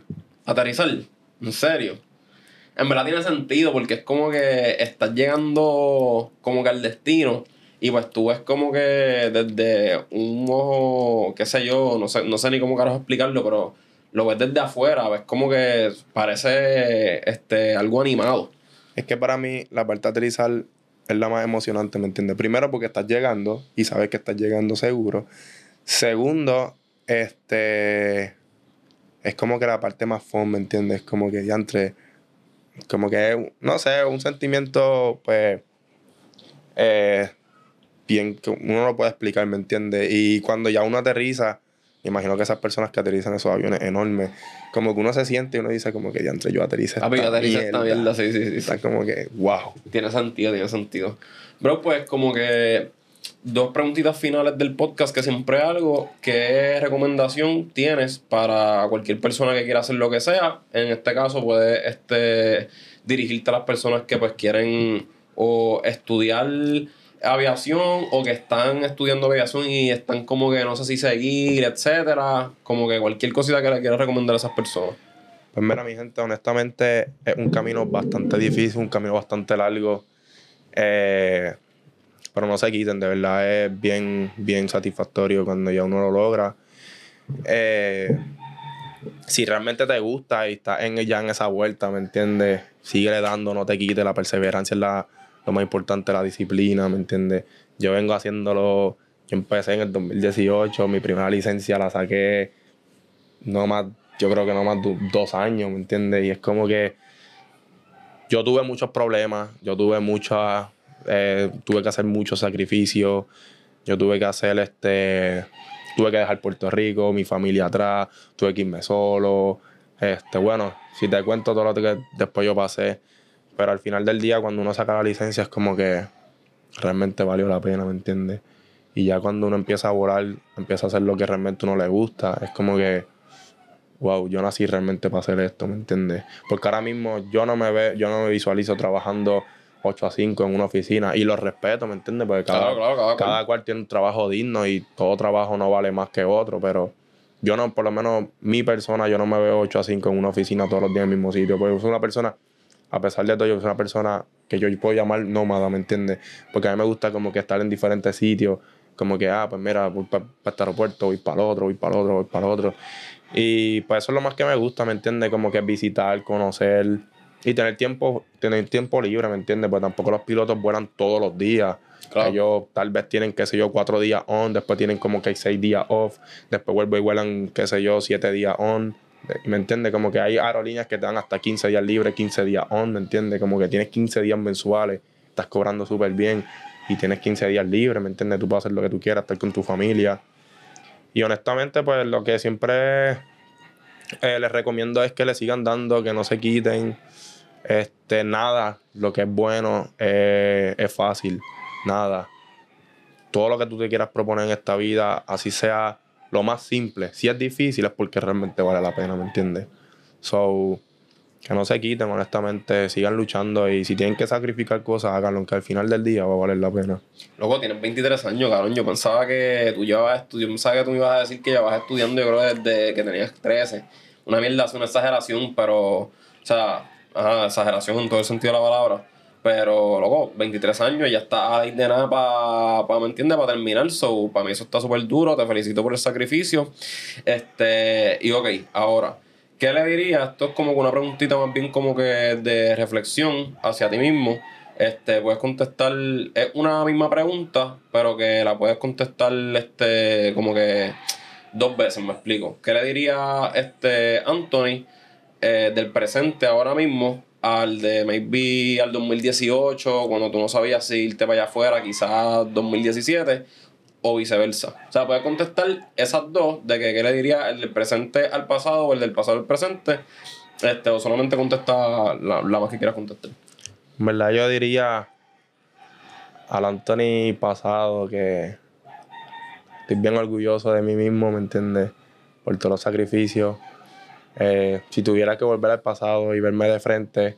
Aterrizar, en serio. En verdad tiene sentido porque es como que estás llegando como que al destino y pues tú ves como que desde un ojo, qué sé yo, no sé, no sé ni cómo carajo explicarlo, pero lo ves desde afuera, ves como que parece este algo animado. Es que para mí la parte aterrizar es la más emocionante, ¿me entiendes? Primero porque estás llegando y sabes que estás llegando seguro. Segundo, este es como que la parte más fun, ¿me entiendes? Como que ya entre como que es, no sé, un sentimiento pues eh, bien que uno no puede explicar, ¿me entiendes? Y cuando ya uno aterriza, me imagino que esas personas que aterrizan esos aviones enormes, como que uno se siente y uno dice como que ya entre yo aterriza Papi, esta aterriza esta mierda. sí, sí, sí. Está como que, wow. Tiene sentido, tiene sentido. Bro, pues como que dos preguntitas finales del podcast que siempre algo. ¿Qué recomendación tienes para cualquier persona que quiera hacer lo que sea? En este caso, puedes este, dirigirte a las personas que pues quieren o estudiar aviación o que están estudiando aviación y están como que no sé si seguir, etcétera. Como que cualquier cosita que le quieras recomendar a esas personas. Pues mira, mi gente, honestamente es un camino bastante difícil, un camino bastante largo. Eh, pero no se quiten, de verdad es bien, bien satisfactorio cuando ya uno lo logra. Eh, si realmente te gusta y estás en, ya en esa vuelta, ¿me entiendes? Sigue dando, no te quites, la perseverancia es la, lo más importante, la disciplina, ¿me entiendes? Yo vengo haciéndolo, yo empecé en el 2018, mi primera licencia la saqué no más, yo creo que no más dos años, ¿me entiendes? Y es como que yo tuve muchos problemas, yo tuve muchas, eh, tuve que hacer muchos sacrificios, yo tuve que hacer este, tuve que dejar Puerto Rico, mi familia atrás, tuve que irme solo, este, bueno, si te cuento todo lo que después yo pasé, pero al final del día cuando uno saca la licencia es como que realmente valió la pena, ¿me entiendes? Y ya cuando uno empieza a volar, empieza a hacer lo que realmente uno le gusta, es como que wow, yo nací realmente para hacer esto, ¿me entiendes? Porque ahora mismo yo no me ve, yo no me visualizo trabajando 8 a 5 en una oficina y lo respeto, ¿me entiendes? Porque cada, Claro, claro, cada cual. cada cual tiene un trabajo digno y todo trabajo no vale más que otro, pero yo no, por lo menos mi persona, yo no me veo 8 a 5 en una oficina todos los días en el mismo sitio, porque soy una persona, a pesar de todo, yo soy una persona que yo puedo llamar nómada, ¿me entiendes? Porque a mí me gusta como que estar en diferentes sitios, como que, ah, pues mira, voy para este aeropuerto, voy para el otro, voy para el otro, voy para el otro. Y pues eso es lo más que me gusta, ¿me entiendes? Como que visitar, conocer y tener tiempo, tener tiempo libre, ¿me entiendes? Pues tampoco los pilotos vuelan todos los días. Claro. Ellos tal vez tienen, qué sé yo, cuatro días on, después tienen como que seis días off, después vuelven y vuelan, qué sé yo, siete días on. ¿Me entiendes? Como que hay aerolíneas que te dan hasta 15 días libres, 15 días on, ¿me entiendes? Como que tienes 15 días mensuales, estás cobrando súper bien y tienes 15 días libres, ¿me entiendes? Tú puedes hacer lo que tú quieras, estar con tu familia. Y honestamente, pues lo que siempre eh, les recomiendo es que le sigan dando, que no se quiten. Este, nada, lo que es bueno eh, es fácil, nada. Todo lo que tú te quieras proponer en esta vida, así sea lo más simple. Si es difícil es porque realmente vale la pena, ¿me entiendes? So, que no se quiten, honestamente, sigan luchando y si tienen que sacrificar cosas, háganlo, aunque al final del día va a valer la pena. Loco, tienes 23 años, cabrón. Yo pensaba que tú llevabas estudiando, yo pensaba que tú me ibas a decir que llevabas estudiando, yo creo, desde que tenías 13. Una mierda, es una exageración, pero, o sea, ajá, exageración en todo el sentido de la palabra. Pero, loco, 23 años, ya está ahí de nada para, pa, ¿me entiendes? Para terminar. So, para mí eso está súper duro. Te felicito por el sacrificio. Este, y ok, ahora, ¿qué le dirías? Esto es como una preguntita más bien como que de reflexión hacia ti mismo. Este, puedes contestar, es una misma pregunta, pero que la puedes contestar, este, como que dos veces, me explico. ¿Qué le diría este Anthony eh, del presente ahora mismo al de maybe al 2018, cuando tú no sabías si irte para allá afuera, quizás 2017, o viceversa. O sea, puedes contestar esas dos, de que qué le diría el del presente al pasado o el del pasado al presente, este, o solamente contesta la, la más que quieras contestar. En verdad yo diría al Anthony pasado que estoy bien orgulloso de mí mismo, ¿me entiendes? Por todos los sacrificios eh, si tuviera que volver al pasado y verme de frente,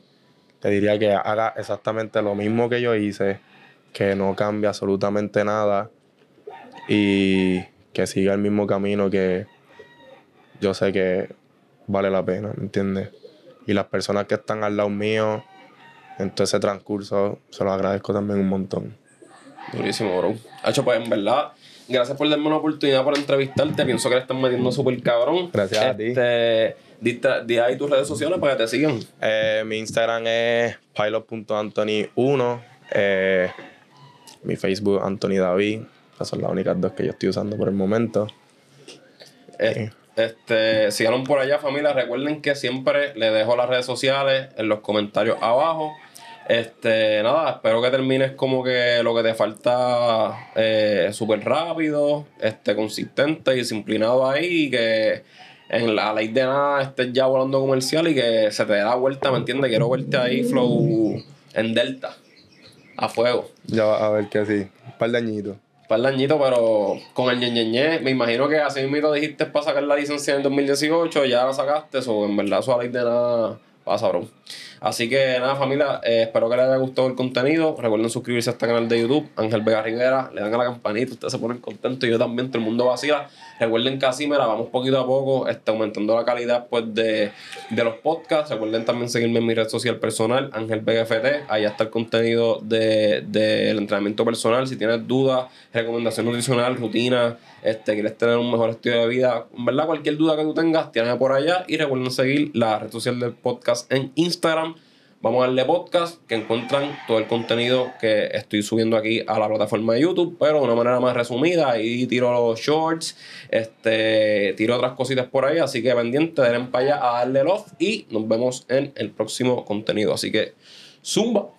te diría que haga exactamente lo mismo que yo hice, que no cambie absolutamente nada y que siga el mismo camino que yo sé que vale la pena, ¿me entiendes? Y las personas que están al lado mío en todo ese transcurso, se los agradezco también un montón. Durísimo, bro. Hacho, pues en verdad, gracias por darme una oportunidad para entrevistarte. Pienso que le están metiendo súper cabrón. Gracias a ti. Este, Di ahí tus redes sociales para que te sigan. Eh, mi Instagram es pilot.anthony1. Eh, mi Facebook, Anthony David. Esas son las únicas dos que yo estoy usando por el momento. Eh, este, síganos por allá, familia. Recuerden que siempre les dejo las redes sociales en los comentarios abajo. Este, nada, espero que termines como que lo que te falta eh, súper rápido, este, consistente y disciplinado ahí y que en la ley de nada estés ya volando comercial y que se te dé la vuelta, ¿me entiendes? Quiero verte ahí flow en Delta, a fuego. Ya va a ver que sí, un par de añitos. Un par de añitos, pero con el ñeñeñe, me imagino que así mismo dijiste para sacar la licencia en 2018, ya la sacaste, o en verdad eso a ley de nada pasa, bro. Así que nada, familia, eh, espero que les haya gustado el contenido. Recuerden suscribirse a este canal de YouTube, Ángel Vega Rivera. Le dan a la campanita, ustedes se ponen contentos. Yo también, todo el mundo vacila. Recuerden que así me la vamos poquito a poco, está aumentando la calidad pues, de, de, los podcasts. Recuerden también seguirme en mi red social personal, Ángel Vega FT. Ahí está el contenido del de, entrenamiento personal. Si tienes dudas, recomendación nutricional, rutina, este, quieres tener un mejor estilo de vida, verdad, cualquier duda que tú tengas, tienes por allá. Y recuerden seguir la red social del podcast en Instagram Vamos a darle podcast que encuentran todo el contenido que estoy subiendo aquí a la plataforma de YouTube, pero de una manera más resumida. Ahí tiro los shorts, este, tiro otras cositas por ahí. Así que pendiente, den para allá a darle love y nos vemos en el próximo contenido. Así que, zumba.